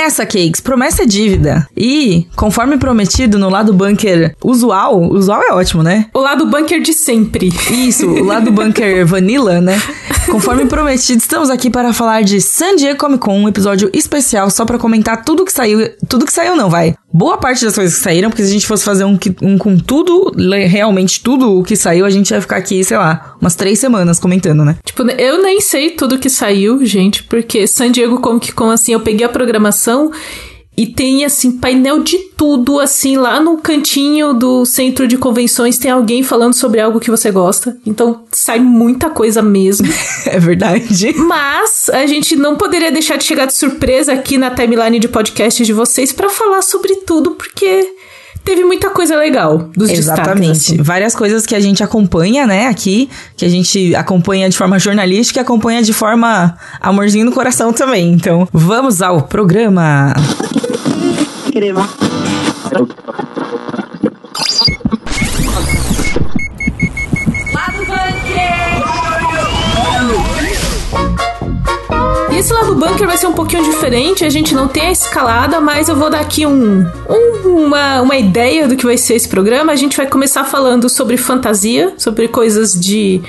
Promessa, Cakes. Promessa é dívida. E, conforme prometido no lado bunker usual, usual é ótimo, né? O lado bunker de sempre. Isso, o lado bunker vanilla, né? Conforme prometido, estamos aqui para falar de San Diego Comic Con, um episódio especial só para comentar tudo que saiu. Tudo que saiu não, vai. Boa parte das coisas que saíram, porque se a gente fosse fazer um, um com tudo, realmente tudo o que saiu, a gente ia ficar aqui, sei lá, umas três semanas comentando, né? Tipo, eu nem sei tudo que saiu, gente, porque San Diego Comic Con, assim, eu peguei a programação e tem, assim, painel de tudo, assim, lá no cantinho do centro de convenções tem alguém falando sobre algo que você gosta. Então, sai muita coisa mesmo. é verdade. Mas, a gente não poderia deixar de chegar de surpresa aqui na timeline de podcast de vocês para falar sobre tudo, porque teve muita coisa legal dos Exatamente. Destaques, assim. Várias coisas que a gente acompanha, né, aqui, que a gente acompanha de forma jornalística e acompanha de forma amorzinho no coração também. Então, vamos ao programa. Crema. esse lado bunker vai ser um pouquinho diferente. A gente não tem a escalada, mas eu vou dar aqui um, um, uma, uma ideia do que vai ser esse programa. A gente vai começar falando sobre fantasia, sobre coisas de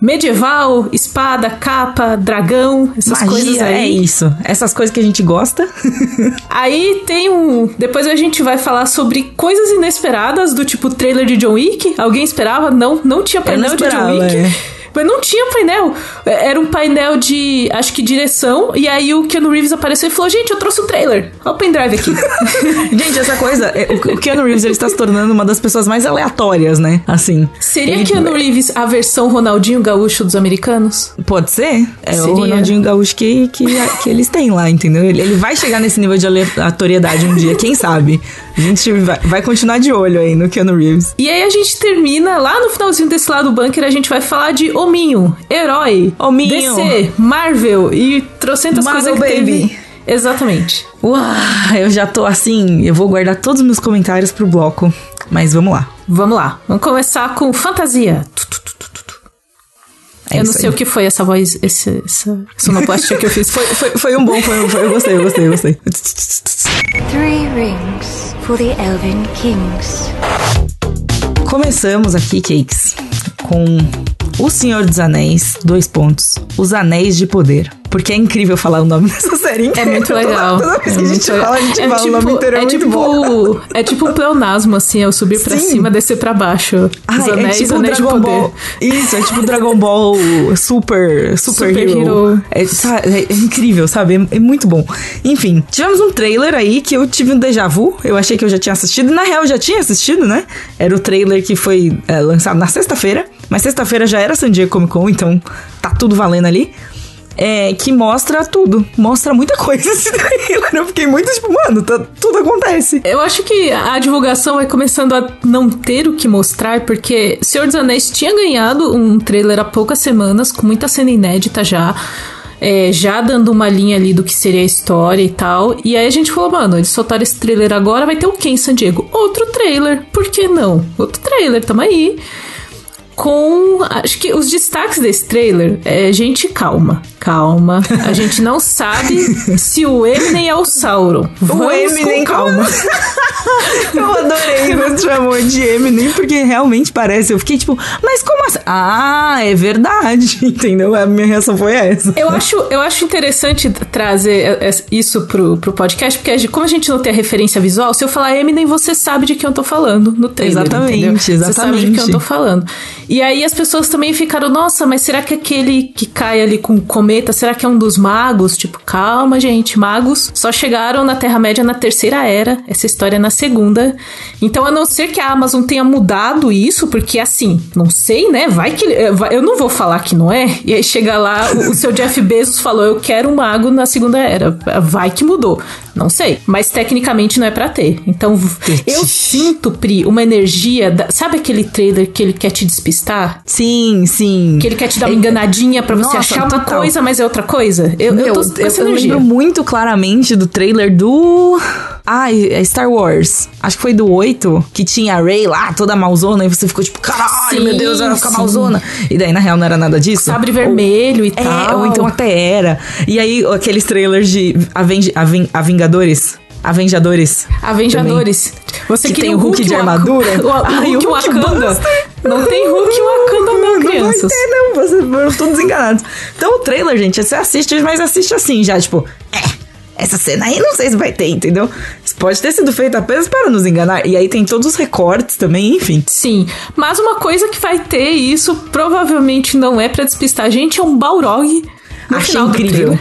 medieval, espada, capa, dragão, essas Magia, coisas aí. É isso. Essas coisas que a gente gosta. aí tem um. Depois a gente vai falar sobre coisas inesperadas, do tipo trailer de John Wick. Alguém esperava? Não, não tinha painel de John Wick. É. Mas não tinha painel. É, era um painel de, acho que direção. E aí o Keanu Reeves apareceu e falou: Gente, eu trouxe o um trailer. Olha o pendrive aqui. Gente, essa coisa. É, o Keanu Reeves ele está se tornando uma das pessoas mais aleatórias, né? Assim. Seria ele... Keanu Reeves a versão Ronaldinho Gaúcho dos americanos? Pode ser. É Seria. o Ronaldinho Gaúcho que, que, que eles têm lá, entendeu? Ele, ele vai chegar nesse nível de aleatoriedade um dia, quem sabe? A gente vai, vai continuar de olho aí no Keanu Reeves. E aí a gente termina lá no finalzinho desse lado do bunker, a gente vai falar de Hominho, herói, Hominho. DC, Marvel e trocentas coisas que baby. teve. Exatamente. Uau, eu já tô assim, eu vou guardar todos os meus comentários pro bloco, mas vamos lá. Vamos lá. Vamos começar com fantasia. É eu não sei aí. o que foi essa voz, esse, essa sonoplastia que eu fiz. Foi, foi, foi um bom, foi, foi, eu gostei, eu gostei, eu gostei. Three rings for the Elven Kings. Começamos aqui, Cakes, com O Senhor dos Anéis, dois pontos. Os Anéis de Poder. Porque é incrível falar o nome dessa série inteira. É muito legal. Toda, toda vez é que a gente fala, a gente é fala tipo, o nome inteiro, é, é tipo, bom. É tipo um pleonasmo, assim, é o subir pra Sim. cima, descer pra baixo. Ah, Os anéis, é tipo anéis Dragon Ball. Isso, é tipo Dragon Ball Super, Super, super Hero. hero. É, é, é, incrível, sabe? É, é, muito bom. Enfim, tivemos um trailer aí que eu tive um déjà vu. Eu achei que eu já tinha assistido. Na real, eu já tinha assistido, né? Era o trailer que foi é, lançado na sexta-feira. Mas sexta-feira já era San Diego Comic Con, então tá tudo valendo ali é, que mostra tudo. Mostra muita coisa esse trailer. Eu fiquei muito tipo, mano, tá, tudo acontece. Eu acho que a divulgação vai começando a não ter o que mostrar, porque Senhor dos Anéis tinha ganhado um trailer há poucas semanas, com muita cena inédita já. É, já dando uma linha ali do que seria a história e tal. E aí a gente falou, mano, eles soltaram esse trailer agora, vai ter o quê em San Diego? Outro trailer. Por que não? Outro trailer, tamo aí com. Acho que os destaques desse trailer é gente calma. Calma. A gente não sabe se o Eminem é o Sauron. Vamos o Eminem, calma. eu adorei quando chamou de Eminem, porque realmente parece. Eu fiquei tipo, mas como assim? Ah, é verdade. Entendeu? A minha reação foi essa. Eu acho, eu acho interessante trazer isso pro, pro podcast, porque como a gente não tem a referência visual, se eu falar Eminem, você sabe de quem eu tô falando no trailer. Exatamente, entendeu? exatamente. Você sabe de quem eu tô falando. E aí as pessoas também ficaram, nossa, mas será que aquele que cai ali com o cometa, será que é um dos magos? Tipo, calma, gente, magos só chegaram na Terra-média na terceira era, essa história é na segunda. Então, a não ser que a Amazon tenha mudado isso, porque assim, não sei, né? Vai que. Eh, eu não vou falar que não é, e aí chega lá, o, o seu Jeff Bezos falou, eu quero um mago na segunda era. Vai que mudou. Não sei. Mas tecnicamente não é para ter. Então, eu sinto, Pri, uma energia. Da, sabe aquele trailer que ele quer te despistar? Sim, sim. Que ele quer te dar uma enganadinha para você Nossa, achar uma coisa, mas é outra coisa? Eu, Meu, eu, eu energia. lembro muito claramente do trailer do. É Star Wars. Acho que foi do 8, que tinha a Ray lá, toda malzona, e você ficou tipo, caralho, sim, meu Deus, ela fica malzona. E daí, na real, não era nada disso. Sabre vermelho ou, e é, tal. Ou então até era. E aí, aqueles trailers de Aveng Aven Avengadores. Avengadores. Avengadores. Você que tem o Hulk, Hulk de armadura? O, o, Ai, Hulk, o Hulk Wakanda. Não tem Hulk Wakanda não, crianças. Não, ter, não, vocês foram todos enganados. Então o trailer, gente, você assiste, mas assiste assim já, tipo, é, essa cena aí não sei se vai ter, entendeu? Isso pode ter sido feito apenas para nos enganar. E aí tem todos os recortes também, enfim. Sim, mas uma coisa que vai ter, e isso provavelmente não é para despistar a gente, é um Balrog. Achei incrível.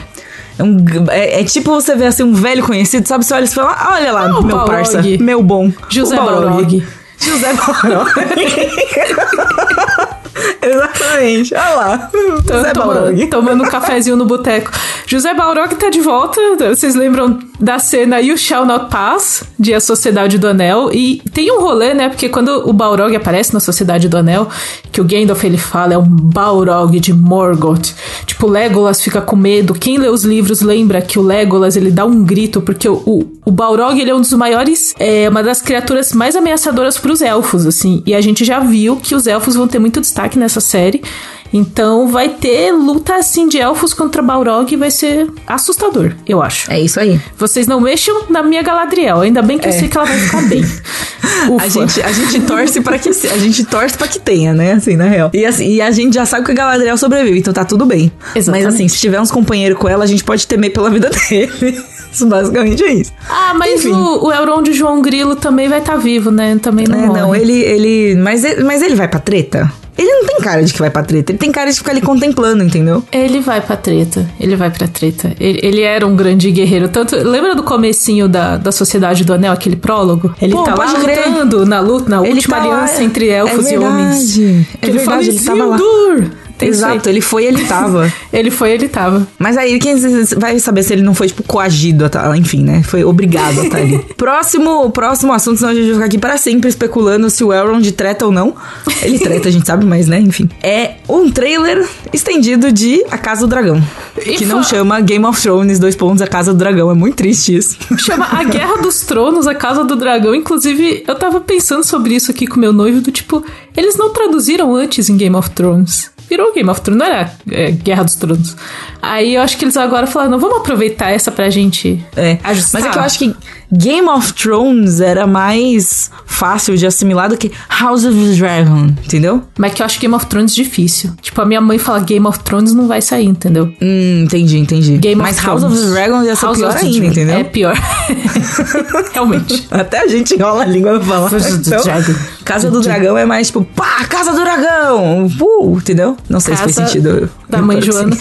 É, um, é, é, tipo você ver assim um velho conhecido, sabe? Você olha e fala, olha lá, meu Balrog. parça, meu bom. José Balrog. Balrog. José Balrog. Exatamente. Olha lá. José Balrog. Tomando um cafezinho no boteco. José Balrog tá de volta. Vocês lembram da cena You Shall Not Pass, de A Sociedade do Anel. E tem um rolê, né? Porque quando o Balrog aparece na Sociedade do Anel, que o Gandalf ele fala é um Balrog de Morgoth. Tipo, Legolas fica com medo. Quem lê os livros lembra que o Legolas ele dá um grito, porque o, o, o Balrog ele é um dos maiores, é uma das criaturas mais ameaçadoras para os elfos, assim. E a gente já viu que os elfos vão ter muito destaque nessa série. Então vai ter luta assim de elfos contra Balrog e vai ser assustador, eu acho. É isso aí. Vocês não mexam na minha Galadriel, ainda bem que é. eu sei que ela vai ficar bem. a gente, a gente torce para que a gente torce para que tenha, né, assim, na real. E, assim, e a gente já sabe que a Galadriel sobrevive, então tá tudo bem. Exatamente. Mas assim, se tiver uns companheiros com ela, a gente pode temer pela vida dele. Isso basicamente é isso. Ah, mas o, o Elrond de João Grilo também vai estar tá vivo, né? Também não. É, morre. não, ele. ele mas, mas ele vai pra treta? Ele não tem cara de que vai pra treta, ele tem cara de ficar ali contemplando, entendeu? Ele vai pra treta, ele vai pra treta. Ele, ele era um grande guerreiro. Tanto, lembra do comecinho da, da Sociedade do Anel, aquele prólogo? Ele Pô, tá lá lutando na luta, na ele última tá aliança lá, entre elfos é e homens. É ele verdade, fala, ele tava lá. Tem Exato, ele foi ele tava. ele foi ele tava. Mas aí quem vai saber se ele não foi, tipo, coagido a tá, enfim, né? Foi obrigado a estar tá ali. próximo, próximo assunto, senão a gente vai ficar aqui para sempre especulando se o Elrond treta ou não. Ele treta, a gente sabe, mas né, enfim. É um trailer estendido de A Casa do Dragão. E que não chama Game of Thrones, dois pontos, A Casa do Dragão. É muito triste isso. Chama A Guerra dos Tronos, A Casa do Dragão. Inclusive, eu tava pensando sobre isso aqui com meu noivo, do tipo, eles não traduziram antes em Game of Thrones virou Game of Thrones, não era é, Guerra dos Tronos. Aí eu acho que eles agora falaram, não, vamos aproveitar essa pra gente é, ajustar. Mas é que eu acho que Game of Thrones era mais fácil de assimilar do que House of the Dragon, entendeu? Mas que eu acho Game of Thrones difícil. Tipo, a minha mãe fala Game of Thrones não vai sair, entendeu? Hum, entendi, entendi. Game Mas House of the Dragon ia ser House pior ainda, entendeu? É pior. Realmente. Até a gente enrola a língua pra falar. Então, Casa do Dragão é mais tipo, pá, Casa do Dragão! Uh, entendeu? Não sei Casa se faz sentido. Da mãe Joana.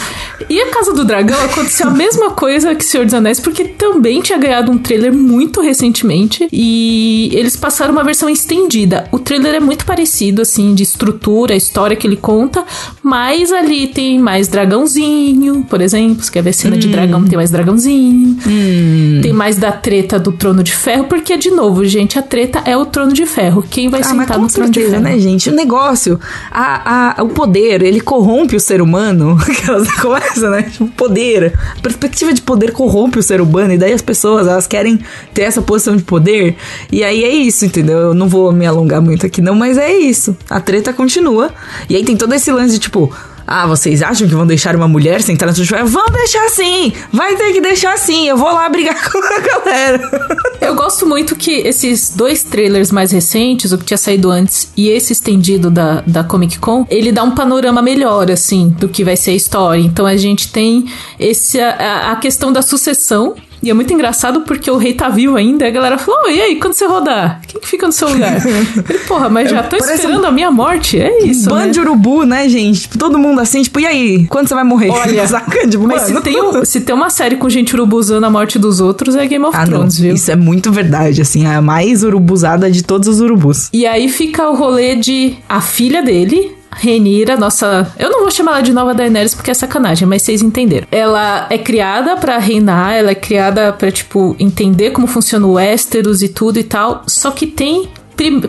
E a Casa do Dragão aconteceu a mesma coisa que Senhor dos Anéis, porque também tinha ganhado um trailer muito recentemente e eles passaram uma versão estendida. O trailer é muito parecido, assim, de estrutura, a história que ele conta, mas ali tem mais dragãozinho, por exemplo. Se quer ver cena hum. de dragão, tem mais dragãozinho. Hum. Tem mais da treta do Trono de Ferro, porque, de novo, gente, a treta é o Trono de Ferro. Quem vai ah, sentar no Trono certeza, de Ferro? né, gente? O negócio, a, a, o poder, ele corrompe o ser humano. Aquelas coisas, né? Tipo, poder. A perspectiva de poder corrompe o ser humano, e daí as pessoas, elas querem ter essa posição de poder. E aí é isso, entendeu? Eu não vou me alongar muito aqui, não, mas é isso. A treta continua. E aí tem todo esse lance de tipo ah, vocês acham que vão deixar uma mulher sentar na sua Vão deixar sim! Vai ter que deixar sim! Eu vou lá brigar com a galera. Eu gosto muito que esses dois trailers mais recentes, o que tinha saído antes e esse estendido da, da Comic Con, ele dá um panorama melhor, assim, do que vai ser a história. Então a gente tem esse, a, a questão da sucessão e é muito engraçado porque o rei tá vivo ainda. E a galera falou: oh, e aí, quando você rodar? Quem que fica no seu lugar? Ele, porra, mas já tô Parece esperando um... a minha morte. É isso. Bando né? de urubu, né, gente? Tipo, todo mundo assim, tipo, e aí? Quando você vai morrer? Olha, Saca? Tipo, mas se tem, um, se tem uma série com gente urubuzando a morte dos outros, é Game of ah, Thrones, não. viu? Isso é muito verdade, assim, a mais urubuzada de todos os urubus. E aí fica o rolê de a filha dele, Renira, nossa. Eu não vou chamar ela de nova Daenerys porque é sacanagem, mas vocês entenderam. Ela é criada para reinar, ela é criada para tipo, entender como funciona o Westeros e tudo e tal. Só que tem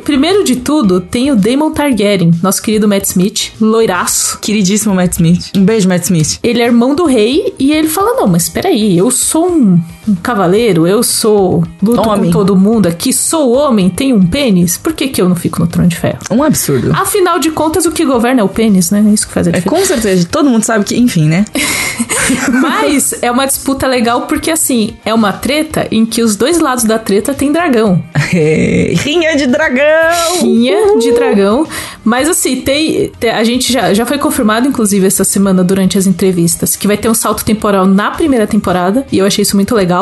Primeiro de tudo, tem o Damon Targaryen, nosso querido Matt Smith, loiraço. Queridíssimo Matt Smith. Um beijo, Matt Smith. Ele é irmão do rei e ele fala: Não, mas peraí, eu sou um um cavaleiro, eu sou. luto homem. com todo mundo aqui, sou homem, tenho um pênis, por que, que eu não fico no trono de ferro? Um absurdo. Afinal de contas, o que governa é o pênis, né? É isso que faz a diferença. É, com certeza, todo mundo sabe que, enfim, né? Mas é uma disputa legal porque, assim, é uma treta em que os dois lados da treta tem dragão. É, rinha de dragão! Rinha de dragão. Mas, assim, tem, tem, a gente já, já foi confirmado, inclusive, essa semana durante as entrevistas, que vai ter um salto temporal na primeira temporada. E eu achei isso muito legal.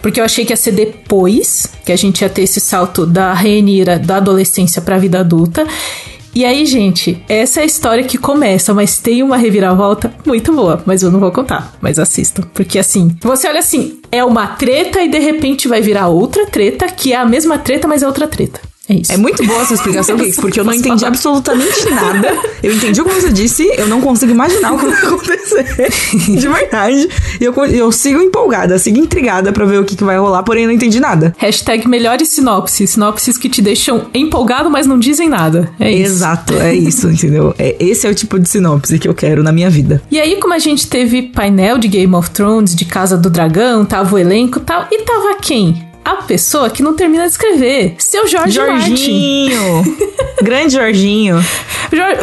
Porque eu achei que ia ser depois que a gente ia ter esse salto da Rhaenyra da adolescência pra vida adulta. E aí, gente, essa é a história que começa, mas tem uma reviravolta muito boa, mas eu não vou contar, mas assistam. Porque assim, você olha assim, é uma treta e de repente vai virar outra treta, que é a mesma treta, mas é outra treta. É isso. É muito boa essa explicação, Kix, porque eu não entendi falar. absolutamente nada. Eu entendi o que você disse, eu não consigo imaginar o que vai acontecer. De verdade. E eu, eu sigo empolgada, sigo intrigada para ver o que, que vai rolar, porém eu não entendi nada. Hashtag melhores sinopses. Sinopses que te deixam empolgado, mas não dizem nada. É isso. Exato, é isso, entendeu? É, esse é o tipo de sinopse que eu quero na minha vida. E aí, como a gente teve painel de Game of Thrones, de Casa do Dragão, tava o elenco e tal, e tava quem? A pessoa que não termina de escrever. Seu Jorge Jorginho. Martin. Grande Jorginho.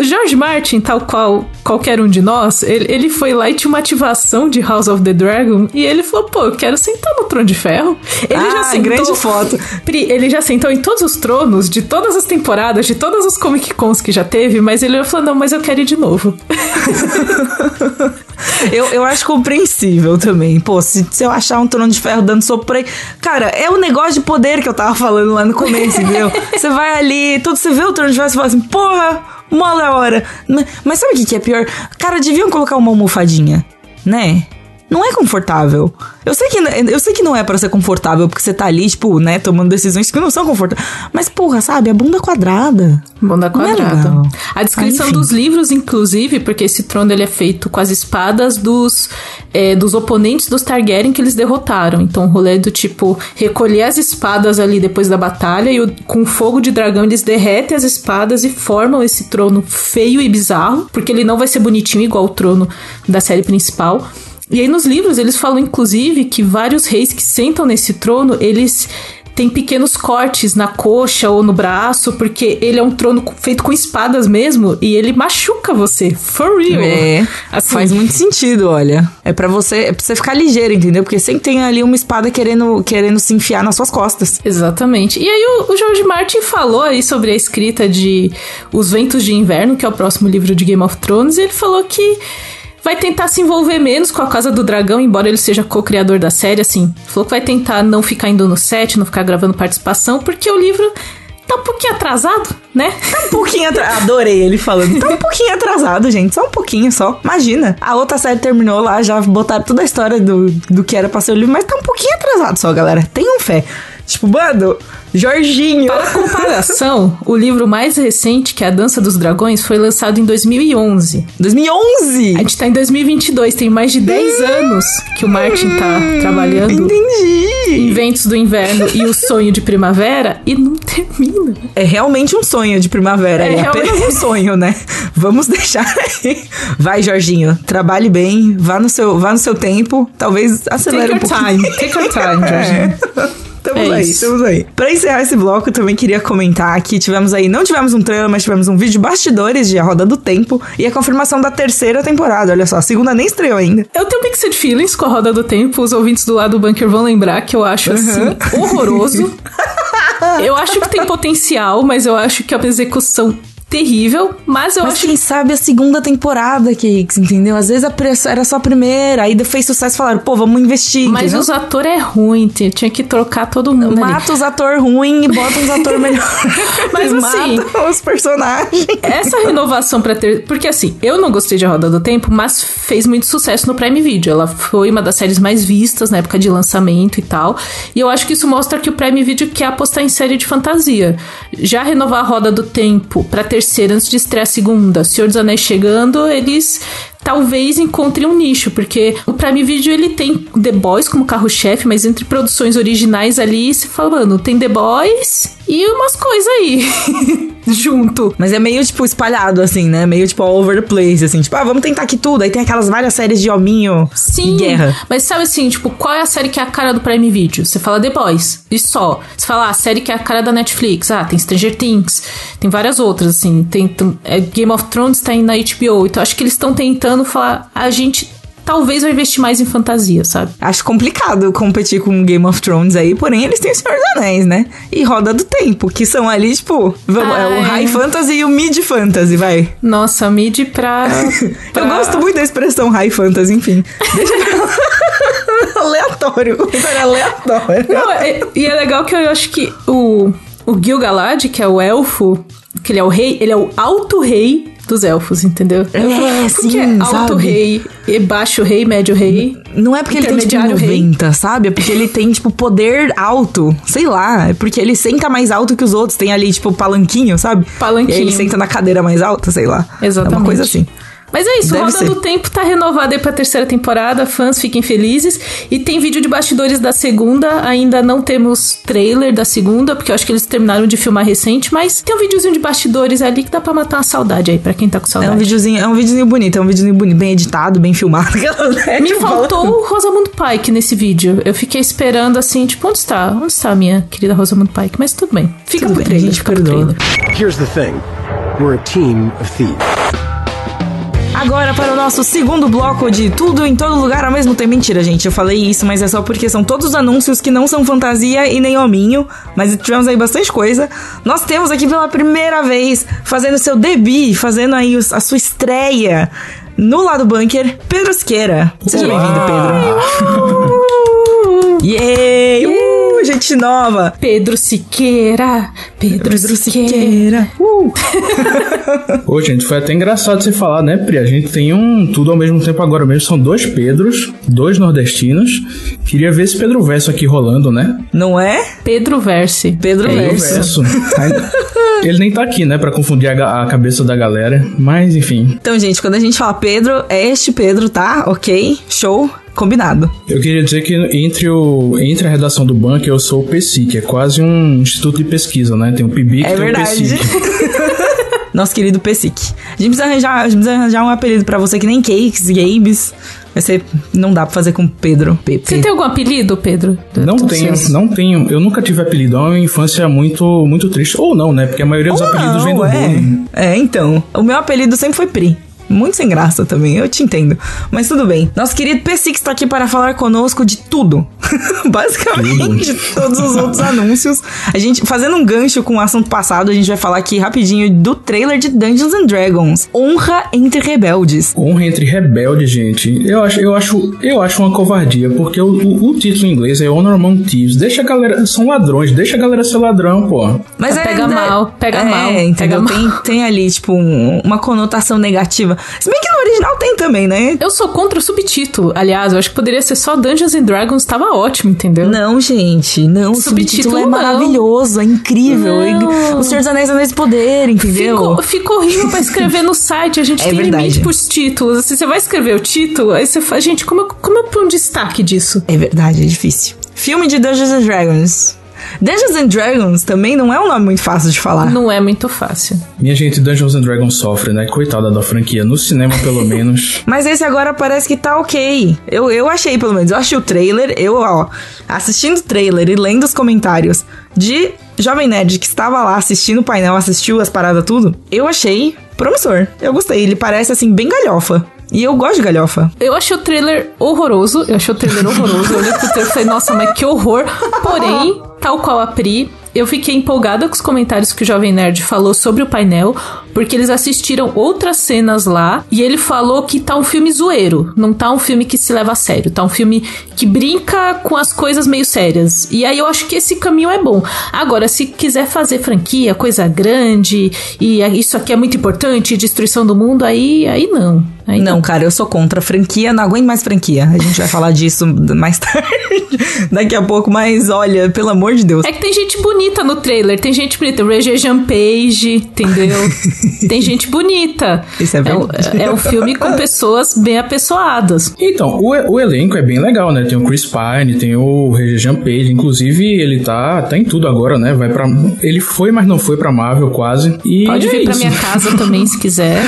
Jorge Martin, tal qual qualquer um de nós, ele, ele foi lá e tinha uma ativação de House of the Dragon e ele falou, pô, eu quero sentar no trono de ferro. Ele ah, já sentou, grande foto. Pri, ele já sentou em todos os tronos de todas as temporadas, de todas as Comic Cons que já teve, mas ele falou, não, mas eu quero ir de novo. eu, eu acho compreensível também. Pô, se, se eu achar um trono de ferro dando sopa por aí. Cara, é o negócio de poder que eu tava falando lá no começo, entendeu? Você vai ali, tudo, você vê o trono de ferro e fala assim, porra, mó da hora. Mas sabe o que, que é pior? Cara, deviam colocar uma almofadinha, né? Não é confortável. Eu sei que, eu sei que não é para ser confortável, porque você tá ali, tipo, né, tomando decisões que não são confortáveis. Mas, porra, sabe, a bunda quadrada. Bunda é quadrada. É a descrição ah, dos livros, inclusive, porque esse trono ele é feito com as espadas dos, é, dos oponentes dos Targaryen que eles derrotaram. Então, o rolê do tipo, recolher as espadas ali depois da batalha e o, com fogo de dragão eles derretem as espadas e formam esse trono feio e bizarro, porque ele não vai ser bonitinho igual o trono da série principal. E aí nos livros eles falam inclusive que vários reis que sentam nesse trono, eles têm pequenos cortes na coxa ou no braço, porque ele é um trono feito com espadas mesmo e ele machuca você. For real. É. Assim. Faz muito sentido, olha. É para você, é pra você ficar ligeiro, entendeu? Porque sempre tem ali uma espada querendo, querendo se enfiar nas suas costas. Exatamente. E aí o, o George Martin falou aí sobre a escrita de Os Ventos de Inverno, que é o próximo livro de Game of Thrones, e ele falou que vai tentar se envolver menos com a Casa do Dragão, embora ele seja co-criador da série, assim. Falou que vai tentar não ficar indo no set, não ficar gravando participação, porque o livro tá um pouquinho atrasado, né? Tá um pouquinho atrasado. Adorei ele falando. Tá um pouquinho atrasado, gente. Só um pouquinho só. Imagina. A outra série terminou lá, já botaram toda a história do, do que era pra ser o livro, mas tá um pouquinho atrasado só, galera. Tenham fé. Tipo, mano, Jorginho. Para comparação, o livro mais recente, que é A Dança dos Dragões, foi lançado em 2011. 2011? A gente tá em 2022, tem mais de 10 hum, anos que o Martin tá trabalhando. Entendi. Inventos do Inverno e o Sonho de Primavera e não termina. É realmente um sonho de primavera, é, é apenas um sonho, né? Vamos deixar aí. Vai, Jorginho, trabalhe bem, vá no seu, vá no seu tempo, talvez acelere Take um pouquinho. Time. Take your time, Jorginho. É. Estamos é aí, isso. estamos aí. Pra encerrar esse bloco, eu também queria comentar que tivemos aí, não tivemos um trailer, mas tivemos um vídeo bastidores de A Roda do Tempo e a confirmação da terceira temporada. Olha só, a segunda nem estreou ainda. Eu tenho mixed feelings com A Roda do Tempo. Os ouvintes do lado do bunker vão lembrar que eu acho, uhum. assim, horroroso. eu acho que tem potencial, mas eu acho que a execução terrível, mas eu mas acho quem sabe a segunda temporada, que entendeu? Às vezes a era só a primeira, aí fez sucesso e falaram, pô, vamos investir. Mas entendeu? os atores é ruim, tinha que trocar todo mundo. Mata ali. os atores ruins e bota uns atores melhores. mas assim, mata os personagens. Essa renovação para ter. Porque assim, eu não gostei de A Roda do Tempo, mas fez muito sucesso no Prime Video. Ela foi uma das séries mais vistas na época de lançamento e tal. E eu acho que isso mostra que o Prime Video quer apostar em série de fantasia. Já renovar a Roda do Tempo para ter terceira antes de estrear a segunda. Senhor dos Anéis chegando, eles talvez encontrem um nicho, porque o Prime Video ele tem The Boys como carro-chefe, mas entre produções originais ali, se falando, tem The Boys e umas coisas aí. junto. Mas é meio, tipo, espalhado, assim, né? Meio, tipo, all over the place, assim. Tipo, ah, vamos tentar aqui tudo. Aí tem aquelas várias séries de hominho Sim, e guerra. Mas sabe assim, tipo, qual é a série que é a cara do Prime Video? Você fala The Boys, e só. Você fala, ah, a série que é a cara da Netflix. Ah, tem Stranger Things. Tem várias outras, assim. Tem, tem é, Game of Thrones tá indo na HBO. Então acho que eles estão tentando falar, a gente talvez vai investir mais em fantasia, sabe? Acho complicado competir com Game of Thrones aí, porém eles têm o Senhor dos Anéis, né? E Roda do Tempo, que são ali, tipo, vamos, é o High Fantasy e o Mid Fantasy, vai. Nossa, Mid pra. pra... Eu gosto muito da expressão High Fantasy, enfim. Deixa eu... aleatório, comentário aleatório. Não, é, e é legal que eu acho que o, o Gil-galad, que é o elfo, que ele é o rei, ele é o alto rei dos elfos, entendeu? É, sim, é alto sabe? rei, baixo rei, médio rei. Não é porque ele tem tipo Intermediário rei. 90, sabe? É porque ele tem tipo poder alto, sei lá, é porque ele senta mais alto que os outros, tem ali tipo palanquinho, sabe? Palanquinho. E aí ele senta na cadeira mais alta, sei lá. Exatamente. É uma coisa assim. Mas é isso, Deve Roda ser. do Tempo tá renovada aí pra terceira temporada, fãs fiquem felizes. E tem vídeo de bastidores da segunda, ainda não temos trailer da segunda, porque eu acho que eles terminaram de filmar recente, mas tem um videozinho de bastidores ali que dá pra matar uma saudade aí, pra quem tá com É saudade. um videozinho, é um videozinho bonito, é um videozinho bonito, bem editado, bem filmado. né? Me faltou o Rosamund Pike nesse vídeo. Eu fiquei esperando assim, tipo, onde está? Onde está a minha querida Rosamund Pike? Mas tudo bem. Fica Tudo pro bem, trailer. a gente fica pro perdoa. trailer. Here's the thing we're a team of thieves. Agora para o nosso segundo bloco de tudo em todo lugar ao mesmo tempo. Mentira, gente, eu falei isso, mas é só porque são todos os anúncios que não são fantasia e nem hominho, mas tivemos aí bastante coisa. Nós temos aqui pela primeira vez, fazendo seu debut, fazendo aí os- a sua estreia no lado bunker, Pedro Siqueira. Seja bem-vindo, Pedro. Yay! Uh, gente nova! Pedro Siqueira. Pedro, Pedro Siqueira. Siqueira. Uh. Ô, gente, foi até engraçado você falar, né, Pri? A gente tem um tudo ao mesmo tempo agora mesmo. São dois Pedros, dois nordestinos. Queria ver esse Pedro Verso aqui rolando, né? Não é? Pedro Verse. Pedro Pedro Verso. Ele nem tá aqui, né, pra confundir a, a cabeça da galera. Mas, enfim. Então, gente, quando a gente fala Pedro, é este Pedro, tá? Ok? Show? Combinado. Eu queria dizer que entre, o, entre a redação do banco eu sou o PSIC, que é quase um instituto de pesquisa, né? Tem o PIBIC É tem o verdade. PSIC. Nosso querido Pesic. A gente precisa arranjar, a gente precisa arranjar um apelido pra você que nem Cakes, Games. Vai ser. Não dá pra fazer com Pedro. P- Você tem algum apelido, Pedro? Não tenho, seus? não tenho. Eu nunca tive apelido. É uma infância muito, muito triste. Ou não, né? Porque a maioria dos Ou apelidos não, vem do é. bullying. É, então. O meu apelido sempre foi Pri. Muito sem graça também, eu te entendo. Mas tudo bem. Nosso querido P6 está aqui para falar conosco de tudo. Basicamente, de todos os outros anúncios. A gente, fazendo um gancho com o assunto passado, a gente vai falar aqui rapidinho do trailer de Dungeons and Dragons. Honra entre rebeldes. Honra entre rebeldes, gente. Eu acho, eu acho, eu acho uma covardia, porque o, o- o título em inglês é Honor Among Thieves. Deixa a galera. São ladrões, deixa a galera ser ladrão, pô. Mas Pega é, mal, pega é, mal, entendeu? pega Tem, tem ali, tipo, um- uma conotação negativa. Se bem que no original tem também, né? Eu sou contra o subtítulo. Aliás, eu acho que poderia ser só Dungeons and Dragons, tava ótimo, entendeu? Não, gente, não. O subtítulo, Subtítulo é maravilhoso, é incrível. Não. O Senhor dos Anéis Anéis de Poder, entendeu? Ficou, ficou horrível pra escrever no site. A gente É tem verdade. limite pros títulos. Assim, você vai escrever o título, aí você fala, gente, como, eu- como eu ponho um destaque disso? É verdade, é difícil. Filme de Dungeons and Dragons. Dungeons and Dragons também não é um nome muito fácil de falar. Não é muito fácil. Minha gente, Dungeons and Dragons sofre, né? Coitada da franquia. No cinema, pelo menos. Mas esse agora parece que tá ok. Eu, eu achei, pelo menos. Eu achei o trailer, eu, ó, assistindo o trailer e lendo os comentários de Jovem Nerd que estava lá assistindo o painel, assistiu as paradas tudo, eu achei promissor. Eu gostei. Ele parece, assim, bem galhofa. E eu gosto de galhofa. Eu achei o trailer horroroso. Eu achei o trailer horroroso. Eu olhei pro trailer e falei, nossa, mas que horror. Porém, tal qual a Pri, eu fiquei empolgada com os comentários que o Jovem Nerd falou sobre o painel, porque eles assistiram outras cenas lá e ele falou que tá um filme zoeiro, não tá um filme que se leva a sério, tá um filme que brinca com as coisas meio sérias. E aí eu acho que esse caminho é bom. Agora, se quiser fazer franquia, coisa grande, e isso aqui é muito importante, destruição do mundo, aí, aí não. Aí Não, cara, eu sou contra a franquia, não aguento mais franquia. A gente vai falar disso mais tarde, daqui a pouco, mas olha, pelo amor de Deus. É que tem gente bonita no trailer, tem gente bonita. Regé Jean Page, entendeu? tem gente bonita. Isso é verdade. É, é um filme com pessoas bem apessoadas. Então, o, o elenco é bem legal, né? Tem o Chris Pine, tem o Regis Page, inclusive ele tá, tá em tudo agora, né? Vai para Ele foi, mas não foi pra Marvel quase. E Pode é vir pra isso. minha casa também, se quiser.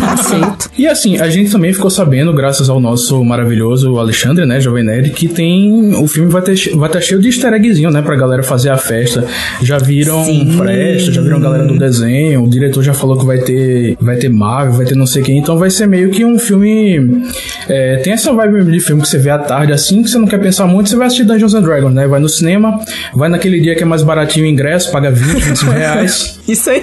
Tá aceito. E assim, a gente também ficou sabendo, graças ao nosso maravilhoso Alexandre, né, Jovem Nerd, que tem. O filme vai ter vai estar cheio de easter eggzinho, né, pra galera fazer a festa. Já viram Sim. Presto, já viram a galera do desenho, o diretor já falou que vai ter. Vai ter Marvel, vai ter não sei quem. Então vai ser meio que um filme. é, tem essa vibe de filme que você vê à tarde, assim, que você não quer pensar muito, você vai assistir Dungeons and Dragons, né? Vai no cinema, vai naquele dia que é mais baratinho o ingresso, paga 20, 25 reais. Isso aí.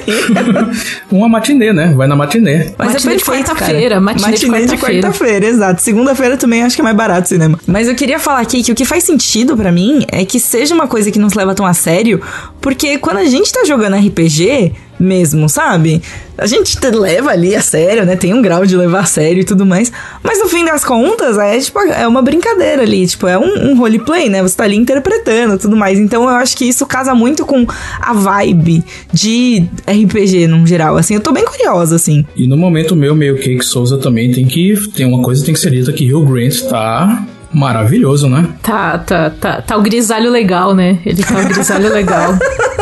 Uma matinê, né? Vai na matinê. Mas Matinê é de quarta-feira, matinê de quarta-feira. quarta-feira, exato. Segunda-feira também acho que é mais barato o cinema. Mas eu queria falar aqui que o que faz sentido pra mim é que seja uma coisa que não se leva tão a sério, porque quando a gente tá jogando RPG mesmo, sabe? A gente te leva ali a sério, né? Tem um grau de levar a sério e tudo mais. Mas no fim das contas, é tipo, é uma brincadeira ali. Tipo, é um, um roleplay, né? Você tá ali interpretando e tudo mais. Então eu acho que isso casa muito com a vibe de RPG no geral. Assim, eu tô bem curiosa, assim. E no momento meu, meio Cake Souza também tem que. Tem uma coisa que tem que ser dita que Hugh Grant tá maravilhoso, né? Tá, tá, tá, tá o grisalho legal, né? Ele tá o grisalho legal.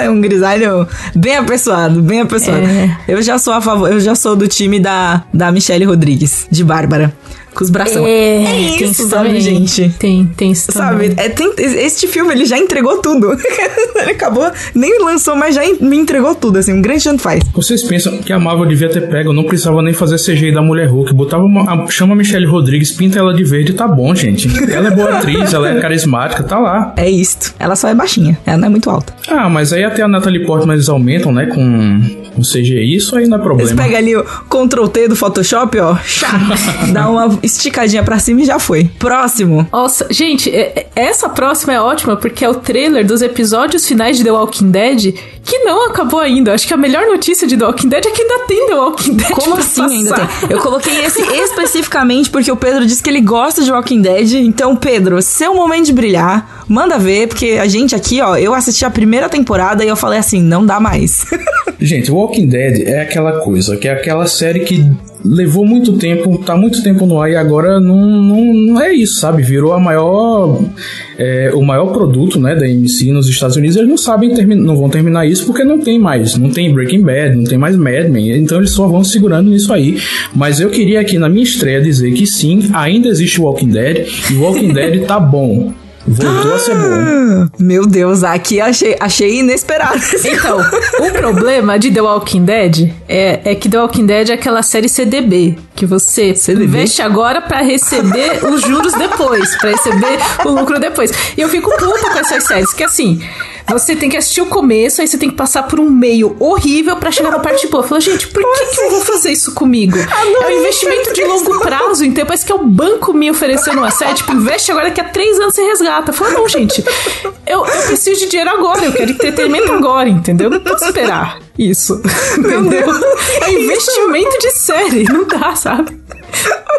é um grisalho bem apessoado, bem apessoado. É. Eu já sou a favor, eu já sou do time da, da Michelle Rodrigues, de Bárbara. Com os bração. É, É tem isso, isso sabe, também. gente? Tem, tem isso Sabe, também. é, tem, este filme ele já entregou tudo. ele acabou, nem lançou, mas já en- me entregou tudo, assim, um grande tanto faz. Vocês pensam que a Marvel devia ter pego, não precisava nem fazer CGI da Mulher Hulk, botava uma, a- chama a Michelle Rodrigues, pinta ela de verde, tá bom, gente. Ela é boa atriz, ela é carismática, tá lá. É isto. Ela só é baixinha, ela não é muito alta. Ah, mas aí até a Natalie Portman eles aumentam, né, com, com CGI, isso aí não é Eles problema. pegam ali o Ctrl T do Photoshop, ó, chá, dá uma esticadinha pra cima e já foi. Próximo. Nossa, gente, é- é- essa próxima é ótima porque é o trailer dos episódios finais de The Walking Dead que não acabou ainda. Acho que a melhor notícia de The Walking Dead é que ainda tem The Walking Dead. Como pra assim ainda passar. tem? Eu coloquei esse especificamente porque o Pedro disse que ele gosta de Walking Dead. Então, Pedro, seu momento de brilhar, manda ver, porque a gente aqui, ó, eu assisti a primeira temporada e eu falei assim, não dá mais. Gente, Walking Dead é aquela coisa, que é aquela série que levou muito tempo, tá muito tempo no ar e agora não, não, não é isso, sabe? Virou a maior, é, o maior produto, né, da MC nos Estados Unidos. Eles não sabem, não vão terminar isso porque não tem mais, não tem Breaking Bad, não tem mais Mad Men, então eles só vão segurando nisso aí. Mas eu queria aqui na minha estreia dizer que sim, ainda existe Walking Dead e Walking Dead tá bom. Voltou a ser bom. Meu Deus, aqui achei, achei inesperado. Então, o problema de The Walking Dead é, é que The Walking Dead é aquela série CDB, que você CDB? investe agora pra receber os juros depois, pra receber o lucro depois. E eu fico puta com essas séries, que assim, você tem que assistir o começo, aí você tem que passar por um meio horrível pra chegar na parte boa. Eu falo, gente, por que, que eu vou fazer isso comigo? É um investimento de longo prazo, então parece que é o banco me oferecendo uma série, tipo, investe agora que a três anos você resgata. Eu falo, não, gente, eu, eu preciso de dinheiro agora, eu quero entretenimento agora, entendeu? Não posso esperar isso. Entendeu? É investimento de série, não dá, sabe?